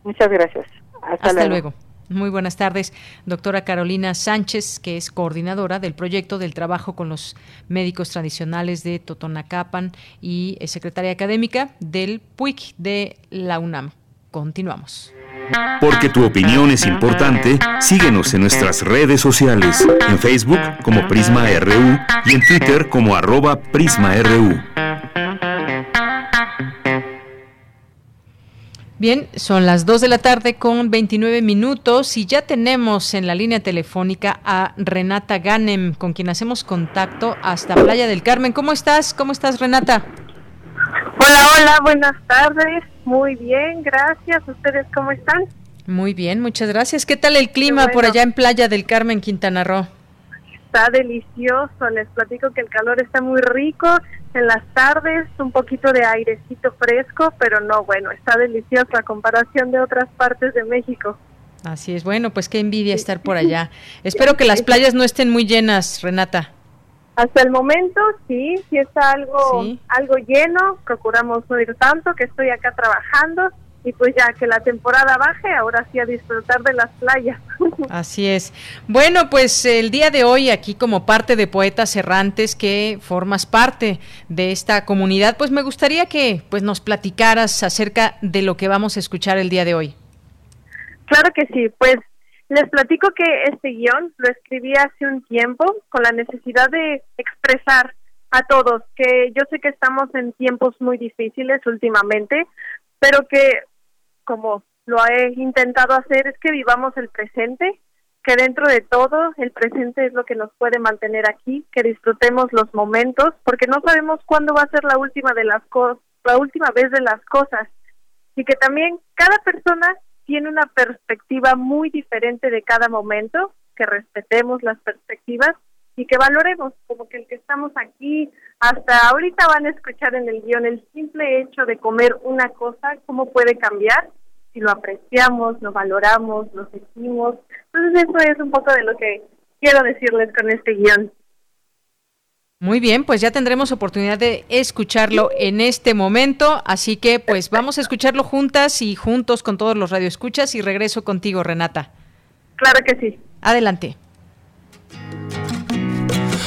Muchas gracias.
Hasta, luego. Muy buenas tardes, doctora Carolina Sánchez, que es coordinadora del proyecto del trabajo con los médicos tradicionales de Totonacapan y secretaria académica del PUIC de la UNAM. Continuamos.
Porque tu opinión es importante, síguenos en nuestras redes sociales, en Facebook como Prisma RU y en Twitter como arroba PrismaRU.
Bien, son las 2 de la tarde con 29 minutos y ya tenemos en la línea telefónica a Renata Ganem, con quien hacemos contacto hasta Playa del Carmen. ¿Cómo estás? ¿Cómo estás, Renata?
Hola, hola, buenas tardes. Muy bien, gracias. ¿Ustedes cómo están?
Muy bien, muchas gracias. ¿Qué tal el clima por allá en Playa del Carmen, Quintana Roo?
Está delicioso, les platico que el calor está muy rico. En las tardes un poquito de airecito fresco, pero no, bueno, está delicioso a comparación de otras partes de México.
Así es, bueno, pues qué envidia estar por *laughs* allá. Espero que las playas no estén muy llenas, Renata.
Hasta el momento sí, sí está algo, algo lleno, procuramos no ir tanto, que estoy acá trabajando y pues ya que la temporada baje, ahora sí a disfrutar de las playas. *laughs*
Así es. Bueno, pues el día de hoy aquí como parte de Poetas Errantes que formas parte de esta comunidad, pues me gustaría que pues nos platicaras acerca de lo que vamos a escuchar el día de hoy.
Claro que sí, pues les platico que este guion lo escribí hace un tiempo con la necesidad de expresar a todos que yo sé que estamos en tiempos muy difíciles últimamente, pero que como lo he intentado hacer es que vivamos el presente, que dentro de todo el presente es lo que nos puede mantener aquí, que disfrutemos los momentos, porque no sabemos cuándo va a ser la última de las cosas, la última vez de las cosas, y que también cada persona tiene una perspectiva muy diferente de cada momento, que respetemos las perspectivas y que valoremos, como que el que estamos aquí, hasta ahorita van a escuchar en el guion el simple hecho de comer una cosa, cómo puede cambiar si lo apreciamos, lo valoramos, lo sentimos. Entonces eso es un poco de lo que quiero decirles con este guion.
Muy bien, pues ya tendremos oportunidad de escucharlo en este momento, así que pues vamos a escucharlo juntas y juntos con todos los radioescuchas y regreso contigo, Renata.
Claro que sí.
Adelante.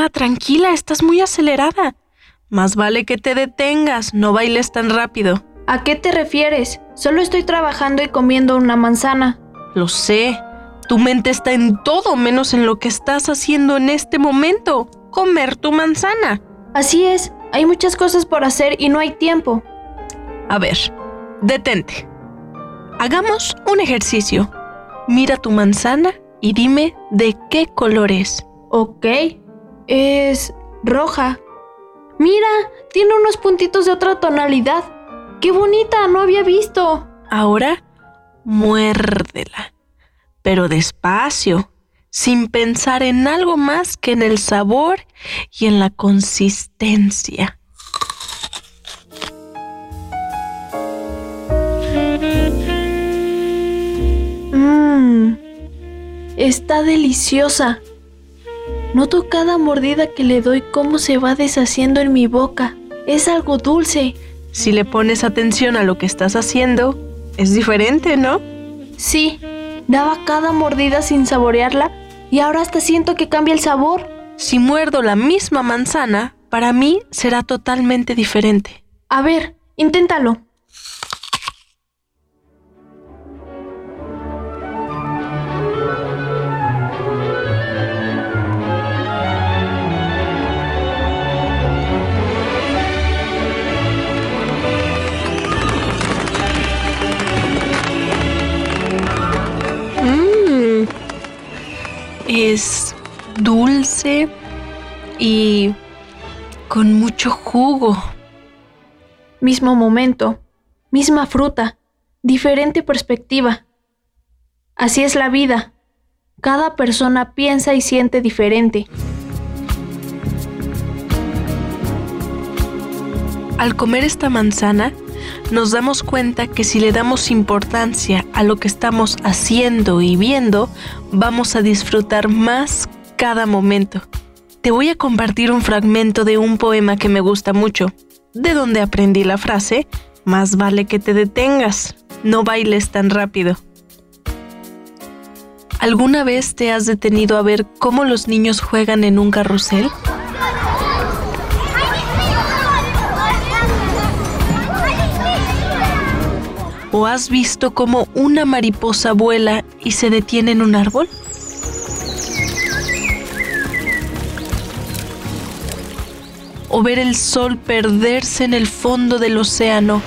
Ana, tranquila, estás muy acelerada. Más vale que te detengas, no bailes tan rápido.
¿A qué te refieres? Solo estoy trabajando y comiendo una manzana.
Lo sé. Tu mente está en todo menos en lo que estás haciendo en este momento. Comer tu manzana.
Así es. Hay muchas cosas por hacer y no hay tiempo.
A ver, detente. Hagamos un ejercicio. Mira tu manzana y dime de qué color es.
Ok. Es roja. Mira, tiene unos puntitos de otra tonalidad. ¡Qué bonita! No había visto.
Ahora, muérdela. Pero despacio, sin pensar en algo más que en el sabor y en la consistencia.
Mmm, está deliciosa. Noto cada mordida que le doy cómo se va deshaciendo en mi boca. Es algo dulce.
Si le pones atención a lo que estás haciendo, es diferente, ¿no?
Sí, daba cada mordida sin saborearla y ahora hasta siento que cambia el sabor.
Si muerdo la misma manzana, para mí será totalmente diferente.
A ver, inténtalo.
Es dulce y con mucho jugo.
Mismo momento, misma fruta, diferente perspectiva. Así es la vida. Cada persona piensa y siente diferente.
Al comer esta manzana, nos damos cuenta que si le damos importancia a lo que estamos haciendo y viendo, vamos a disfrutar más cada momento. Te voy a compartir un fragmento de un poema que me gusta mucho, de donde aprendí la frase, más vale que te detengas, no bailes tan rápido. ¿Alguna vez te has detenido a ver cómo los niños juegan en un carrusel? ¿O has visto cómo una mariposa vuela y se detiene en un árbol? ¿O ver el sol perderse en el fondo del océano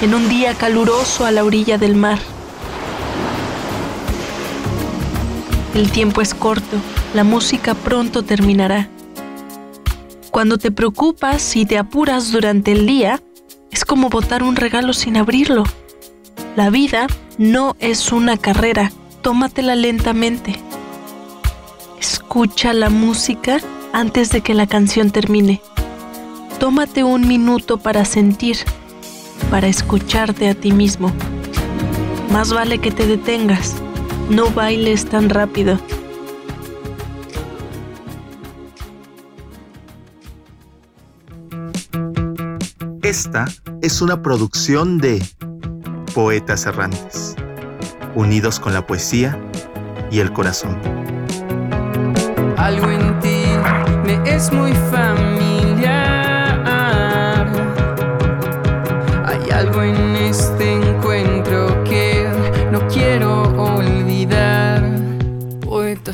en un día caluroso a la orilla del mar? El tiempo es corto, la música pronto terminará. Cuando te preocupas y te apuras durante el día, es como botar un regalo sin abrirlo. La vida no es una carrera, tómatela lentamente. Escucha la música antes de que la canción termine. Tómate un minuto para sentir, para escucharte a ti mismo. Más vale que te detengas, no bailes tan rápido.
Esta es una producción de poetas errantes, unidos con la poesía y el corazón.
Algo en ti me es muy familiar. Hay algo en este encuentro que no quiero olvidar. Poeta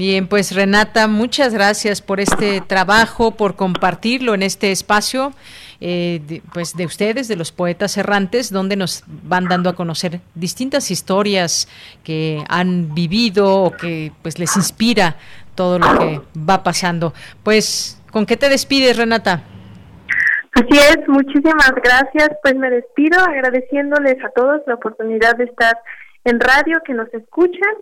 Bien, pues Renata, muchas gracias por este trabajo, por compartirlo en este espacio. Eh, pues de ustedes, de los poetas errantes, donde nos van dando a conocer distintas historias que han vivido o que pues les inspira todo lo que va pasando. Pues, ¿con qué te despides, Renata?
Así es, muchísimas gracias. Pues me despido agradeciéndoles a todos la oportunidad de estar en radio, que nos escuchan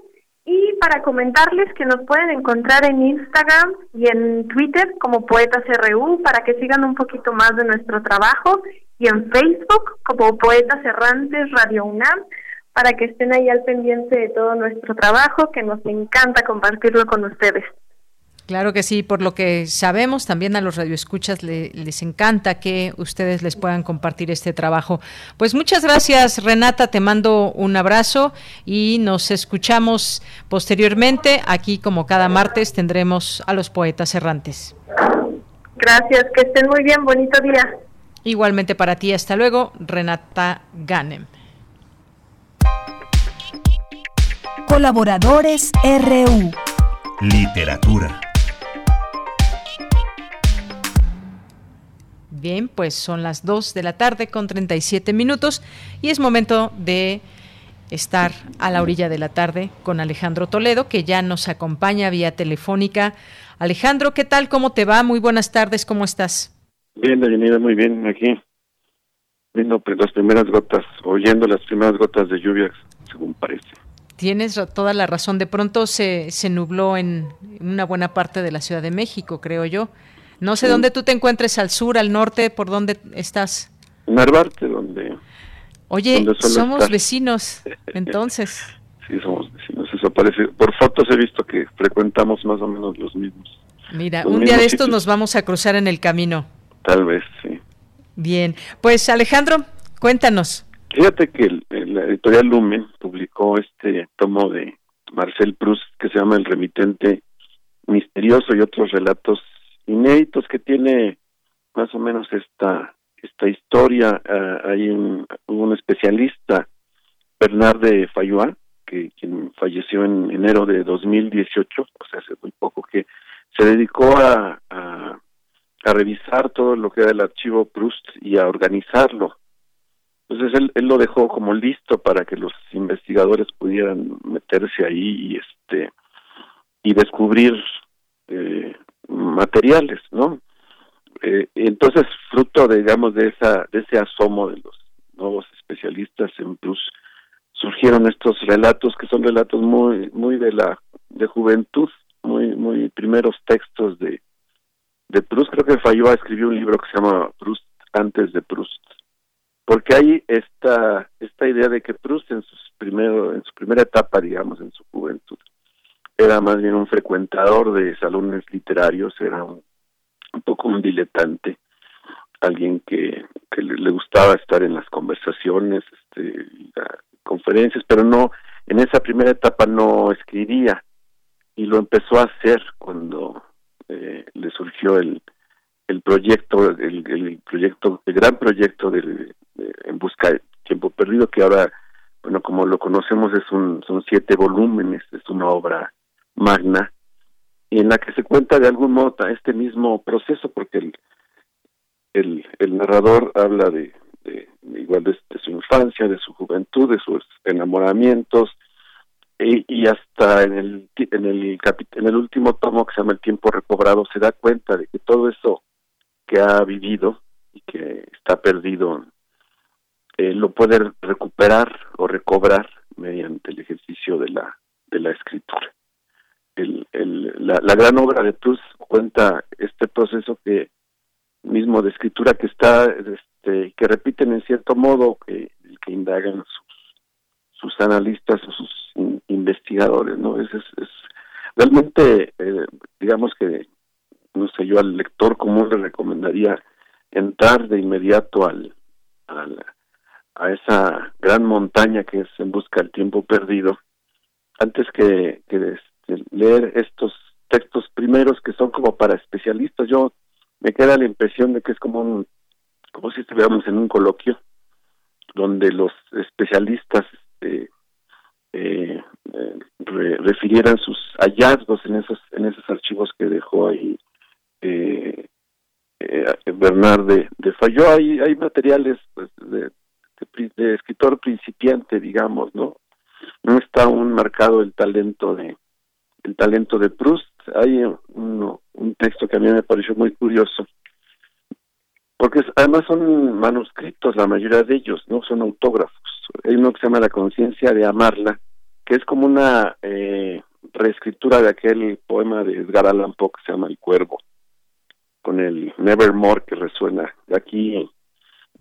y para comentarles que nos pueden encontrar en Instagram y en Twitter como Poetas RU para que sigan un poquito más de nuestro trabajo y en Facebook como Poetas Errantes Radio UNAM para que estén ahí al pendiente de todo nuestro trabajo que nos encanta compartirlo con ustedes.
Claro que sí, por lo que sabemos, también a los radioescuchas les encanta que ustedes les puedan compartir este trabajo. Pues muchas gracias, Renata, te mando un abrazo y nos escuchamos posteriormente. Aquí, como cada martes, tendremos a los poetas errantes.
Gracias, que estén muy bien, bonito día.
Igualmente para ti, hasta luego, Renata Ganem.
Colaboradores RU.
Literatura.
Bien, pues son las 2 de la tarde con 37 minutos y es momento de estar a la orilla de la tarde con Alejandro Toledo, que ya nos acompaña vía telefónica. Alejandro, ¿qué tal? ¿Cómo te va? Muy buenas tardes, ¿cómo estás?
Bien, Daniela, muy bien, aquí. Viendo pues, las primeras gotas, oyendo las primeras gotas de lluvia, según parece.
Tienes toda la razón. De pronto se, se nubló en una buena parte de la Ciudad de México, creo yo. No sé dónde tú te encuentres, al sur, al norte, por dónde estás.
Narvarte, donde...
Oye, somos vecinos, *laughs* entonces.
sí, somos vecinos. Eso parece. Por fotos he visto que frecuentamos más o menos los mismos.
Mira, un día de estos nos vamos a cruzar en el camino.
Tal vez, sí.
Bien, pues Alejandro, cuéntanos.
Fíjate que la editorial Lumen publicó este tomo de Marcel Proust que se llama El remitente misterioso y otros relatos inéditos que tiene más o menos esta esta historia. Ah, hay un, un especialista, Bernard de Fayua, que quien falleció en enero de 2018, o sea, hace muy poco, que se dedicó a, a, a revisar todo lo que era el archivo Proust y a organizarlo. Entonces él, él lo dejó como listo para que los investigadores pudieran meterse ahí y este y descubrir eh, materiales, ¿no? Eh, entonces, fruto, digamos, de esa de ese asomo de los nuevos especialistas en Plus, surgieron estos relatos que son relatos muy muy de la de juventud, muy muy primeros textos de de Proust. Creo que Fayó escribió un libro que se llama Proust antes de Proust, porque hay esta esta idea de que Proust en sus primero en su primera etapa, digamos, en su juventud, era más bien un frecuentador de salones literarios, era un, poco un diletante, alguien que, le, gustaba estar en las conversaciones, este, conferencias, pero no, en esa primera etapa no escribía y lo empezó a hacer cuando eh, le surgió el, el proyecto, el, proyecto, el gran proyecto de, En Busca de Tiempo Perdido, que ahora, bueno, como lo conocemos, es un, son siete volúmenes, es una obra magna, en la que se cuenta de algún modo este mismo proceso, porque el, el, narrador habla de, de igual de, su infancia, de su juventud, de sus enamoramientos, y, y hasta en el en el en el último tomo que se llama El tiempo recobrado se da cuenta de que todo eso que ha vivido y que está perdido eh, lo puede recuperar o recobrar mediante el ejercicio de la de la escritura el, la, gran obra de Proust cuenta este proceso que mismo de escritura que está este, que repiten en cierto modo que, que indagan sus, sus analistas o sus investigadores no es, es, realmente eh, digamos que no sé yo al lector común le recomendaría entrar de inmediato al, al a esa gran montaña que es en busca del tiempo perdido antes que, que leer estos textos primeros que son como para especialistas. Yo me queda la impresión de que es como un, como si estuviéramos en un coloquio donde los especialistas este, eh, eh, refirieran sus hallazgos en esos en esos archivos que dejó ahí eh, eh Bernard de, de Fayó. Hay, hay materiales pues, de, de escritor principiante, digamos, ¿no? No está aún marcado el talento de, el talento de Proust. Hay un, un texto que a mí me pareció muy curioso, porque además son manuscritos, la mayoría de ellos, no son autógrafos. Hay uno que se llama La conciencia de amarla, que es como una eh, reescritura de aquel poema de Edgar Allan Poe que se llama El Cuervo, con el Nevermore que resuena. Aquí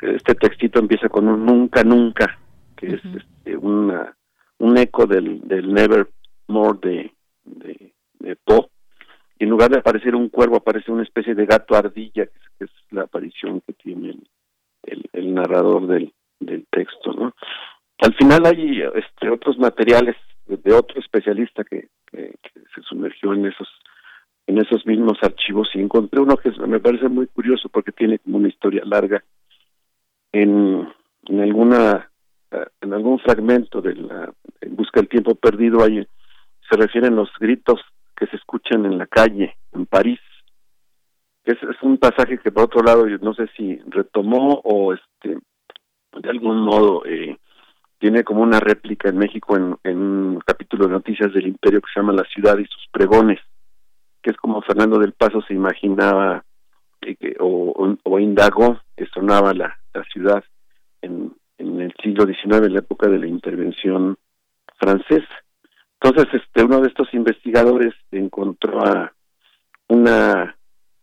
este textito empieza con un nunca, nunca, que es este, una, un eco del, del Nevermore de, de, de Poe, y en lugar de aparecer un cuervo aparece una especie de gato ardilla, que es, la aparición que tiene el, narrador del, texto, ¿no? Al final hay este, otros materiales de otro especialista que, se sumergió en esos en esos mismos archivos y encontré uno que me parece muy curioso porque tiene como una historia larga en, en alguna en algún fragmento de la en busca del tiempo perdido hay se refieren los gritos que se escuchan en la calle, en París. Es, un pasaje que por otro lado yo no sé si retomó o este de algún modo eh, tiene como una réplica en México en, un capítulo de noticias del imperio que se llama La ciudad y sus pregones, que es como Fernando del Paso se imaginaba eh, que, o, o, indagó que sonaba la, la ciudad en, en el siglo XIX, en la época de la intervención francesa. Entonces, este, uno de estos investigadores encontró a una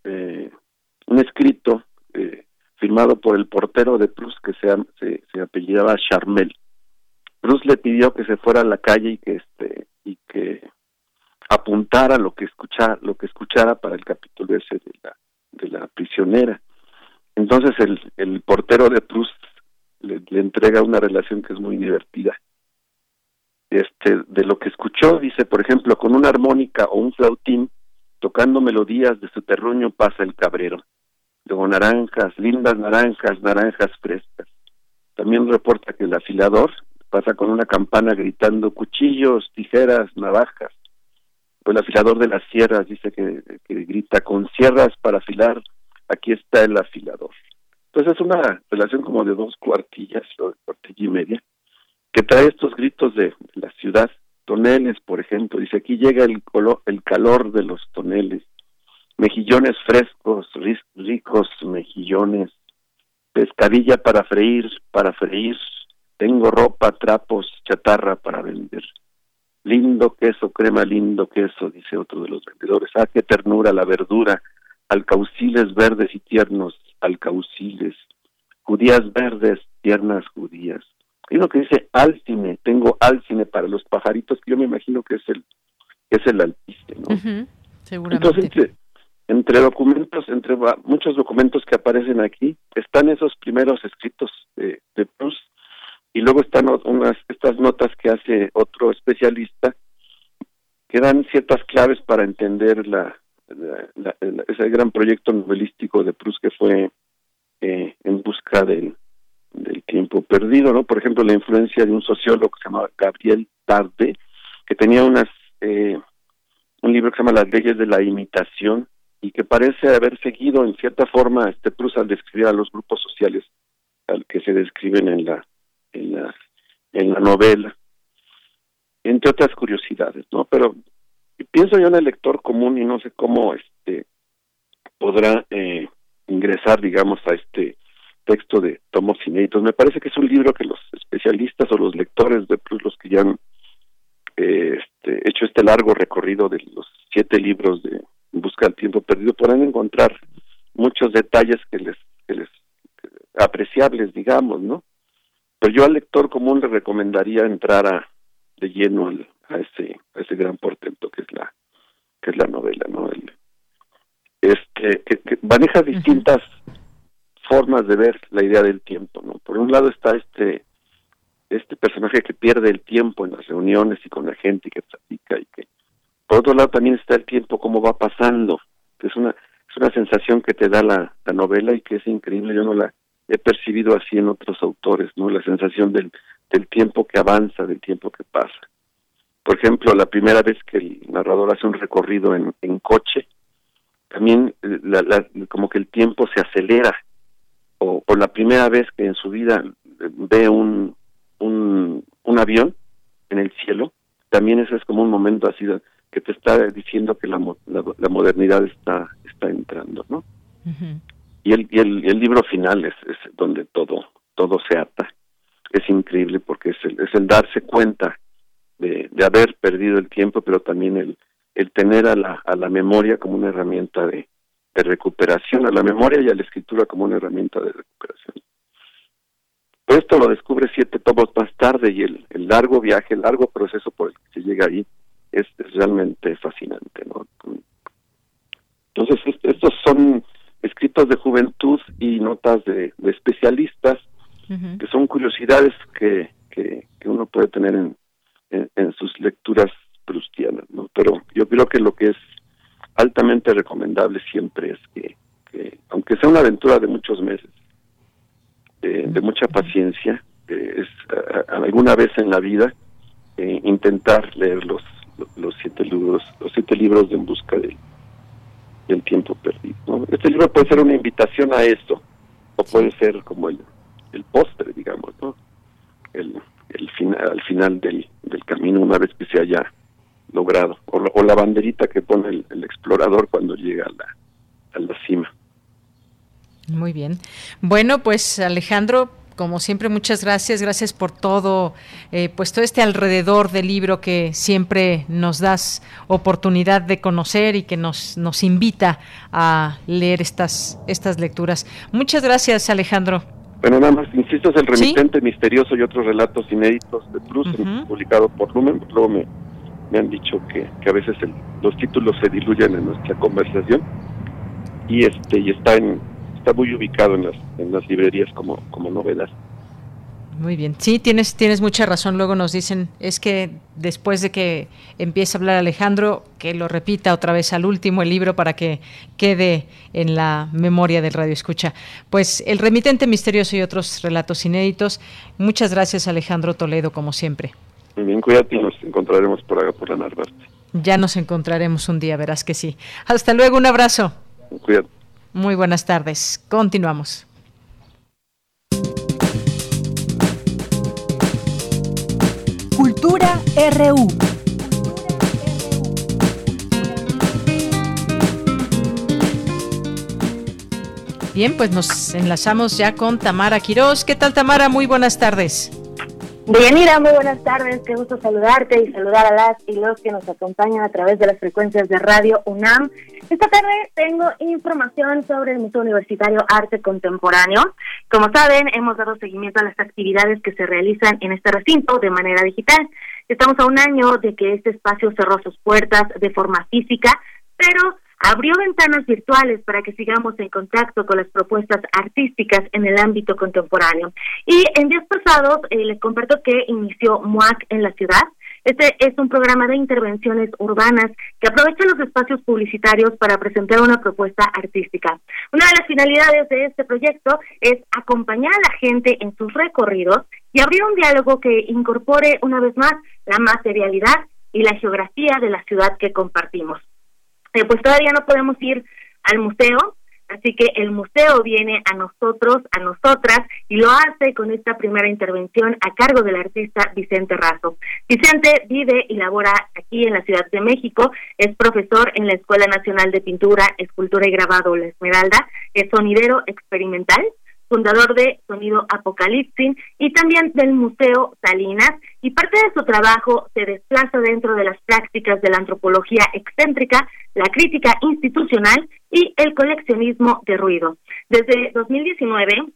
eh, un escrito eh, firmado por el portero de Proust que se, se, apellidaba Charmel. Proust le pidió que se fuera a la calle y que este y que apuntara lo que escuchara lo que escuchara para el capítulo ese de la de la prisionera. Entonces el, el portero de Proust le entrega una relación que es muy divertida este, de lo que escuchó, dice, por ejemplo, con una armónica o un flautín, tocando melodías de su terruño pasa el cabrero. Luego naranjas, lindas naranjas, naranjas frescas. También reporta que el afilador pasa con una campana gritando cuchillos, tijeras, navajas. El afilador de las sierras dice que, que grita con sierras para afilar, aquí está el afilador. Entonces es una relación como de dos cuartillas o de cuartilla y media que trae estos gritos de la ciudad, toneles, por ejemplo, dice aquí llega el, el calor de los toneles, mejillones frescos, ricos mejillones, pescadilla para freír, para freír, tengo ropa, trapos, chatarra para vender. Lindo queso, crema, lindo queso, dice otro de los vendedores. Ah, qué ternura la verdura, alcauciles verdes y tiernos, alcauciles, judías verdes, tiernas judías. Hay uno que dice álcime, tengo álcime para los pajaritos, que yo me imagino que es el que es el alpiste, ¿no?
seguramente.
Entonces, entre, documentos, entre muchos documentos que aparecen aquí, están esos primeros escritos de, de Proust y luego están unas estas notas que hace otro especialista que dan ciertas claves para entender la, ese gran proyecto novelístico de Proust que fue eh, en busca del del tiempo perdido, ¿no? Por ejemplo, la influencia de un sociólogo que se llamaba Gabriel Tarde, que tenía unas eh, un libro que se llama Las leyes de la imitación y que parece haber seguido en cierta forma este Proust al describir a los grupos sociales al que se describen en la en la en la novela entre otras curiosidades no pero pienso yo en el lector común y no sé cómo este podrá eh, ingresar digamos a este texto de tomos inéditos. Me parece que es un libro que los especialistas o los lectores de Proust, los que ya han eh, este, hecho este largo recorrido de los siete libros de Busca del Tiempo Perdido, podrán encontrar muchos detalles que les, que les apreciables, digamos, ¿no? Pero yo al lector común le recomendaría entrar a, de lleno a ese a ese gran portento que es la que es la novela, ¿no? El, este que, maneja distintas formas de ver la idea del tiempo, ¿no? Por un lado está este este personaje que pierde el tiempo en las reuniones y con la gente y que platica y que por otro lado también está el tiempo cómo va pasando, que es una es una sensación que te da la, la novela y que es increíble, yo no la he percibido así en otros autores, ¿no? La sensación del del tiempo que avanza, del tiempo que pasa. Por ejemplo, la primera vez que el narrador hace un recorrido en, en coche, también eh, la, la, como que el tiempo se acelera o por la primera vez que en su vida ve un, un, un avión en el cielo, también ese es como un momento así que te está diciendo que la, la, modernidad está está entrando, ¿no? Y el, y el, el libro final es, es donde todo todo se ata. Es increíble porque es el, es el darse cuenta de, de haber perdido el tiempo, pero también el, el tener a la, a la memoria como una herramienta de, de recuperación, a la memoria y a la escritura como una herramienta de recuperación. Esto lo descubre siete tomos más tarde y el, el, largo viaje, el largo proceso por el que se llega ahí es, realmente fascinante. ¿no? Entonces, estos son escritos de juventud y notas de, de especialistas, que son curiosidades que, que, que, uno puede tener en, en, en sus lecturas prustianas. ¿no? Pero yo creo que lo que es altamente recomendable siempre es que, aunque sea una aventura de muchos meses, de, mucha paciencia, es alguna vez en la vida eh, intentar leer los, los siete libros, los siete libros de En busca del, del tiempo perdido. Este libro puede ser una invitación a esto, o puede ser como el, el postre, digamos, ¿no? El, el final, al final del, del camino, una vez que se haya logrado, o, la banderita que pone el, explorador cuando llega a la, a la cima.
Muy bien. Bueno, pues Alejandro, como siempre, muchas gracias, gracias por todo, eh, pues todo este alrededor del libro que siempre nos das oportunidad de conocer y que nos, nos invita a leer estas, estas lecturas. Muchas gracias, Alejandro.
Bueno, nada más, insisto, es el remitente misterioso y otros relatos inéditos de Proust, publicado por Lumen. Luego me, me han dicho que, que a veces los títulos se diluyen en nuestra conversación y este y está en está muy ubicado en las en las librerías como como novedad.
Muy bien, sí, tienes, tienes mucha razón. Luego nos dicen, es que después de que empiece a hablar Alejandro, que lo repita otra vez al último el libro para que quede en la memoria del radio escucha. Pues El remitente misterioso y otros relatos inéditos. Muchas gracias Alejandro Toledo, como siempre.
Muy bien, cuídate y nos encontraremos por acá por la Narvarte.
Ya nos encontraremos un día, verás que sí. Hasta luego, un abrazo.
Cuídate.
Muy buenas tardes. Continuamos.
Cultura RU.
Bien, pues nos enlazamos ya con Tamara Quirós. ¿Qué tal, Tamara? Muy buenas tardes.
Deyanira, muy buenas tardes, qué gusto saludarte y saludar a las y los que nos acompañan a través de las frecuencias de Radio UNAM. Esta tarde tengo información sobre el Museo Universitario Arte Contemporáneo. Como saben, hemos dado seguimiento a las actividades que se realizan en este recinto de manera digital. Estamos a un año de que este espacio cerró sus puertas de forma física, pero abrió ventanas virtuales para que sigamos en contacto con las propuestas artísticas en el ámbito contemporáneo. Y en días pasados eh, les comparto que inició MUAC en la ciudad. Este es un programa de intervenciones urbanas que aprovecha los espacios publicitarios para presentar una propuesta artística. Una de las finalidades de este proyecto es acompañar a la gente en sus recorridos y abrir un diálogo que incorpore una vez más la materialidad y la geografía de la ciudad que compartimos. Eh, pues todavía no podemos ir al museo, así que el museo viene a nosotros, a nosotras, y lo hace con esta primera intervención a cargo del artista Vicente Razo. Vicente vive y labora aquí en la Ciudad de México, es profesor en la Escuela Nacional de Pintura, Escultura y Grabado La Esmeralda, es sonidero experimental, fundador de Sonido Apocalipsis y también del Museo Salinas, y parte de su trabajo se desplaza dentro de las prácticas de la antropología excéntrica, la crítica institucional y el coleccionismo de ruido. Desde 2019,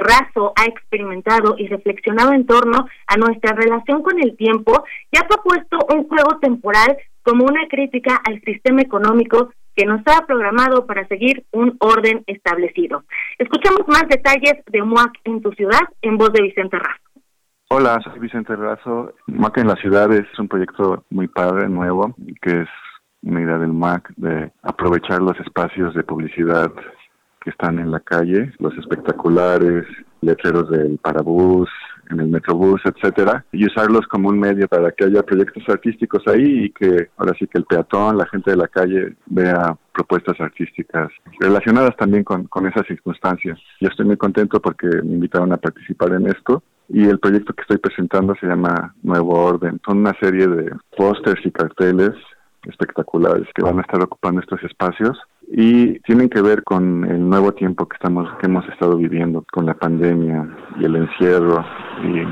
Razo ha experimentado y reflexionado en torno a nuestra relación con el tiempo y ha propuesto un juego temporal como una crítica al sistema económico que nos ha programado para seguir un orden establecido. Escuchamos más detalles de MUAC en tu ciudad en voz de Vicente Razo.
Hola, soy Vicente Razo. MUAC en la ciudad es un proyecto muy padre, nuevo, que es una idea del MUAC de aprovechar los espacios de publicidad que están en la calle, los espectaculares, letreros del parabús, en el Metrobús, etcétera, y usarlos como un medio para que haya proyectos artísticos ahí y que ahora sí que el peatón, la gente de la calle vea propuestas artísticas relacionadas también con, con esas circunstancias. Yo estoy muy contento porque me invitaron a participar en esto y el proyecto que estoy presentando se llama Nuevo Orden. Son una serie de pósters y carteles espectaculares que van a estar ocupando estos espacios y tienen que ver con el nuevo tiempo que estamos que hemos estado viviendo con la pandemia y el encierro y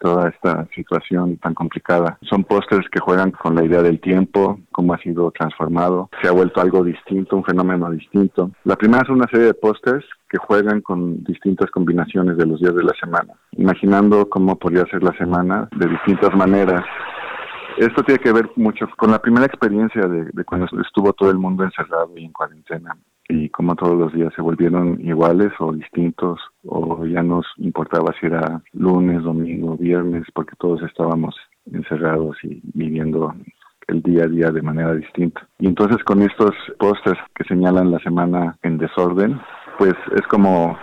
toda esta situación tan complicada. Son pósters que juegan con la idea del tiempo, cómo ha sido transformado, se ha vuelto algo distinto, un fenómeno distinto. La primera es una serie de pósters que juegan con distintas combinaciones de los días de la semana, imaginando cómo podría ser la semana de distintas maneras esto tiene que ver mucho con la primera experiencia de, cuando estuvo todo el mundo encerrado y en cuarentena y cómo todos los días se volvieron iguales o distintos o ya nos importaba si era lunes, domingo, viernes, porque todos estábamos encerrados y viviendo el día a día de manera distinta. Y entonces con estos pósters que señalan la semana en desorden, pues es como,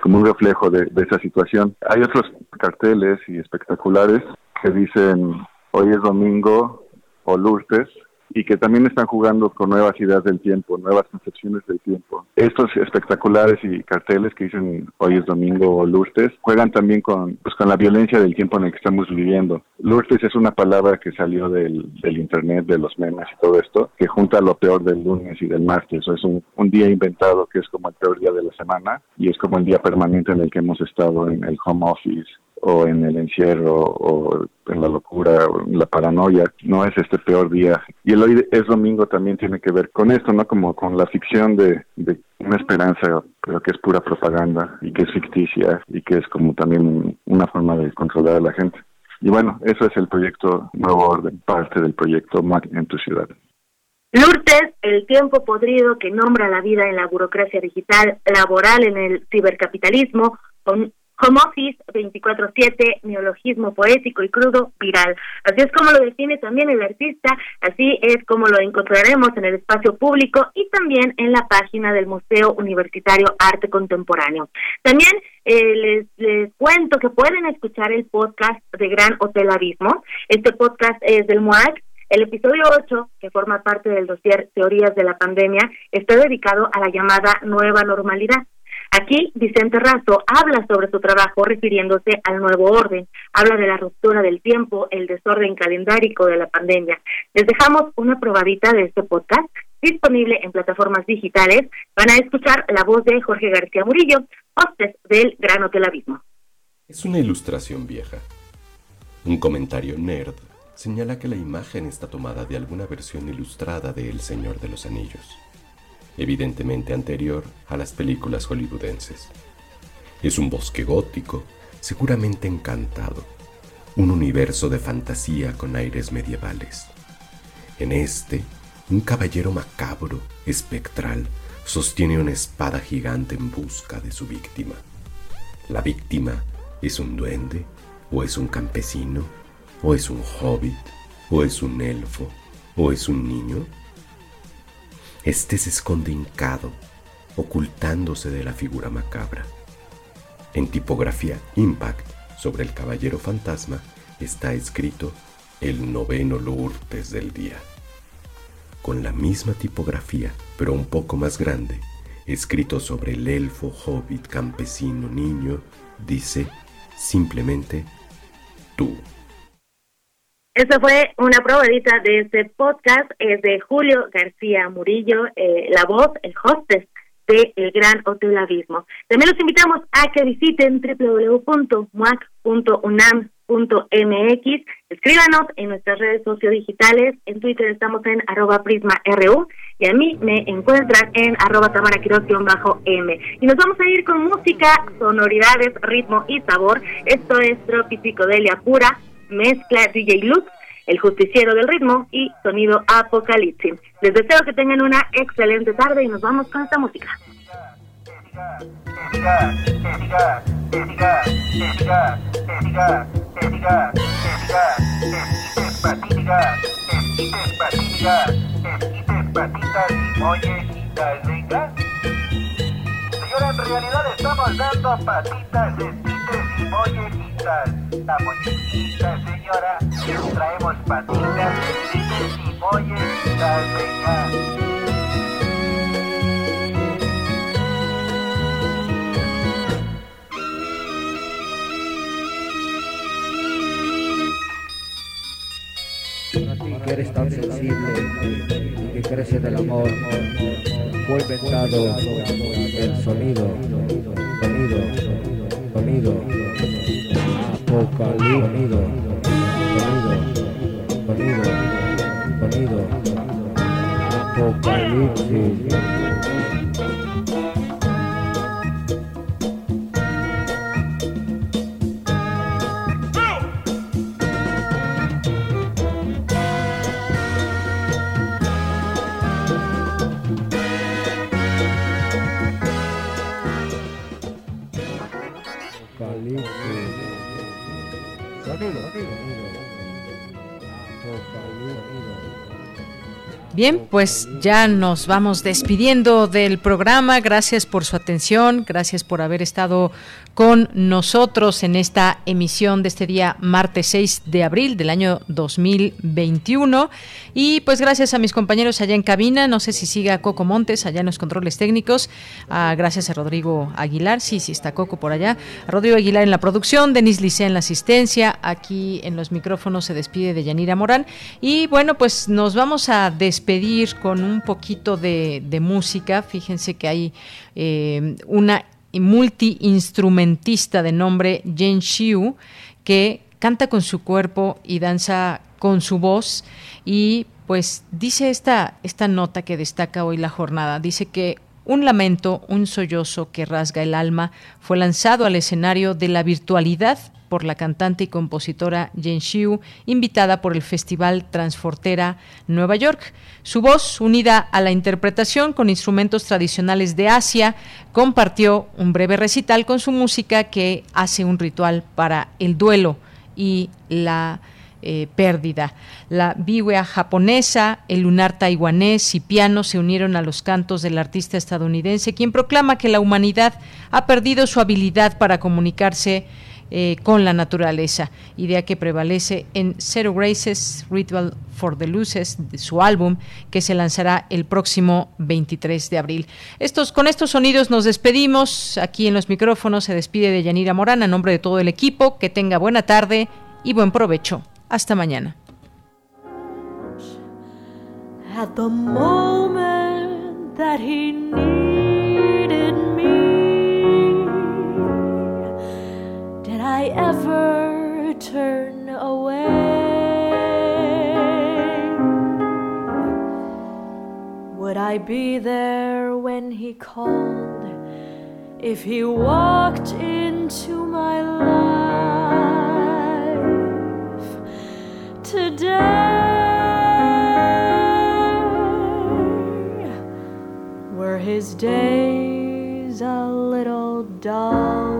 como un reflejo de, de esa situación. Hay otros carteles y espectaculares que dicen hoy es domingo o Lourdes y que también están jugando con nuevas ideas del tiempo, nuevas concepciones del tiempo. Estos espectaculares y carteles que dicen hoy es domingo o Lourdes juegan también con, pues, con la violencia del tiempo en el que estamos viviendo. Lourdes es una palabra que salió del, del internet, de los memes y todo esto, que junta lo peor del lunes y del martes. Es un, un día inventado que es como el peor día de la semana y es como el día permanente en el que hemos estado en el home office o en el encierro o en la locura o en la paranoia, no es este peor día. Y el hoy es domingo también tiene que ver con esto, ¿no? Como con la ficción de, de una esperanza, pero que es pura propaganda y que es ficticia y que es como también una forma de controlar a la gente. Y bueno, eso es el proyecto Nuevo Orden, parte del proyecto MAC en tu ciudad.
Lourdes, el tiempo podrido que nombra la vida en la burocracia digital, laboral en el cibercapitalismo, con Home Office 24-7, neologismo poético y crudo, viral. Así es como lo define también el artista, así es como lo encontraremos en el espacio público y también en la página del Museo Universitario Arte Contemporáneo. También eh, les, les cuento que pueden escuchar el podcast de Gran Hotel Abismo. Este podcast es del MUAC, el episodio 8, que forma parte del dossier Teorías de la Pandemia, está dedicado a la llamada nueva normalidad. Aquí Vicente Razo habla sobre su trabajo refiriéndose al nuevo orden, habla de la ruptura del tiempo, el desorden calendárico de la pandemia. Les dejamos una probadita de este podcast disponible en plataformas digitales. Van a escuchar la voz de Jorge García Murillo, hostes del Gran Hotel Abismo.
Es una ilustración vieja. Un comentario nerd señala que la imagen está tomada de alguna versión ilustrada de El Señor de los Anillos evidentemente anterior a las películas hollywoodenses. Es un bosque gótico, seguramente encantado, un universo de fantasía con aires medievales. En este, un caballero macabro, espectral, sostiene una espada gigante en busca de su víctima. La víctima es un duende, o es un campesino, o es un hobbit, o es un elfo, o es un niño. Este se ocultándose de la figura macabra. En tipografía Impact sobre el caballero fantasma está escrito el noveno Lourdes del día. Con la misma tipografía, pero un poco más grande, escrito sobre el elfo, hobbit, campesino, niño, dice simplemente tú.
Esa fue una probadita de este podcast, es de Julio García Murillo, eh, la voz, el hostess de El Gran Hotel Abismo. También los invitamos a que visiten www.muac.unam.mx, escríbanos en nuestras redes sociodigitales, en Twitter estamos en arroba prisma.ru y a mí me encuentran en arroba bajo m. Y nos vamos a ir con música, sonoridades, ritmo y sabor. Esto es Tropi Psicodelia Pura mezcla DJ Luz, el justiciero del ritmo y sonido apocalipsis. Les deseo que tengan una excelente tarde y nos vamos con esta música.
Señora, en realidad estamos dando patitas, y mollecitas. La mollecita, señora, traemos patitas, y mollecitas, venga.
que eres tan sensible y que crece del amor, fue inventado el sonido, sonido, sonido, apocalipsis, sonido, sonido, sonido, apocalipsis.
Bien, pues ya nos vamos despidiendo del programa. Gracias por su atención, gracias por haber estado con nosotros en esta emisión de este día martes 6 de abril del año 2021. Y pues gracias a mis compañeros allá en cabina, no sé si siga Coco Montes allá en los controles técnicos, ah, gracias a Rodrigo Aguilar, sí, sí está Coco por allá, Rodrigo Aguilar en la producción, Denis Licea en la asistencia, aquí en los micrófonos se despide de Yanira Morán. Y bueno, pues nos vamos a despedir con un poquito de, música. Fíjense que hay eh, una multiinstrumentista de nombre Jen Xiu que canta con su cuerpo y danza con su voz y pues dice esta, esta nota que destaca hoy la jornada, dice que un lamento, un sollozo que rasga el alma fue lanzado al escenario de la virtualidad por la cantante y compositora Jen Xiu, invitada por el Festival Transfortera Nueva York. Su voz, unida a la interpretación con instrumentos tradicionales de Asia, compartió un breve recital con su música que hace un ritual para el duelo y la eh, pérdida. La biwea japonesa, el lunar taiwanés y piano se unieron a los cantos del artista estadounidense, quien proclama que la humanidad ha perdido su habilidad para comunicarse eh, con la naturaleza, idea que prevalece en Zero Graces Ritual for the Luces, de su álbum, que se lanzará el próximo 23 de abril. Estos, con estos sonidos nos despedimos. Aquí en los micrófonos se despide de Yanira Morán a nombre de todo el equipo. Que tenga buena tarde y buen provecho. Hasta mañana.
I ever turn away? Would I be there when he called if he walked into my life today? Were his days a little dull?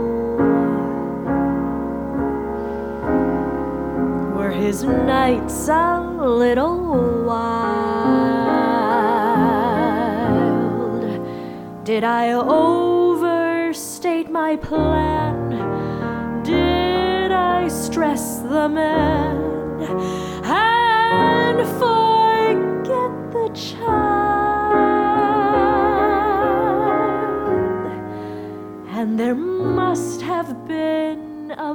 Were his nights a little wild? Did I overstate my plan? Did I stress the man and forget the child? And there must have been a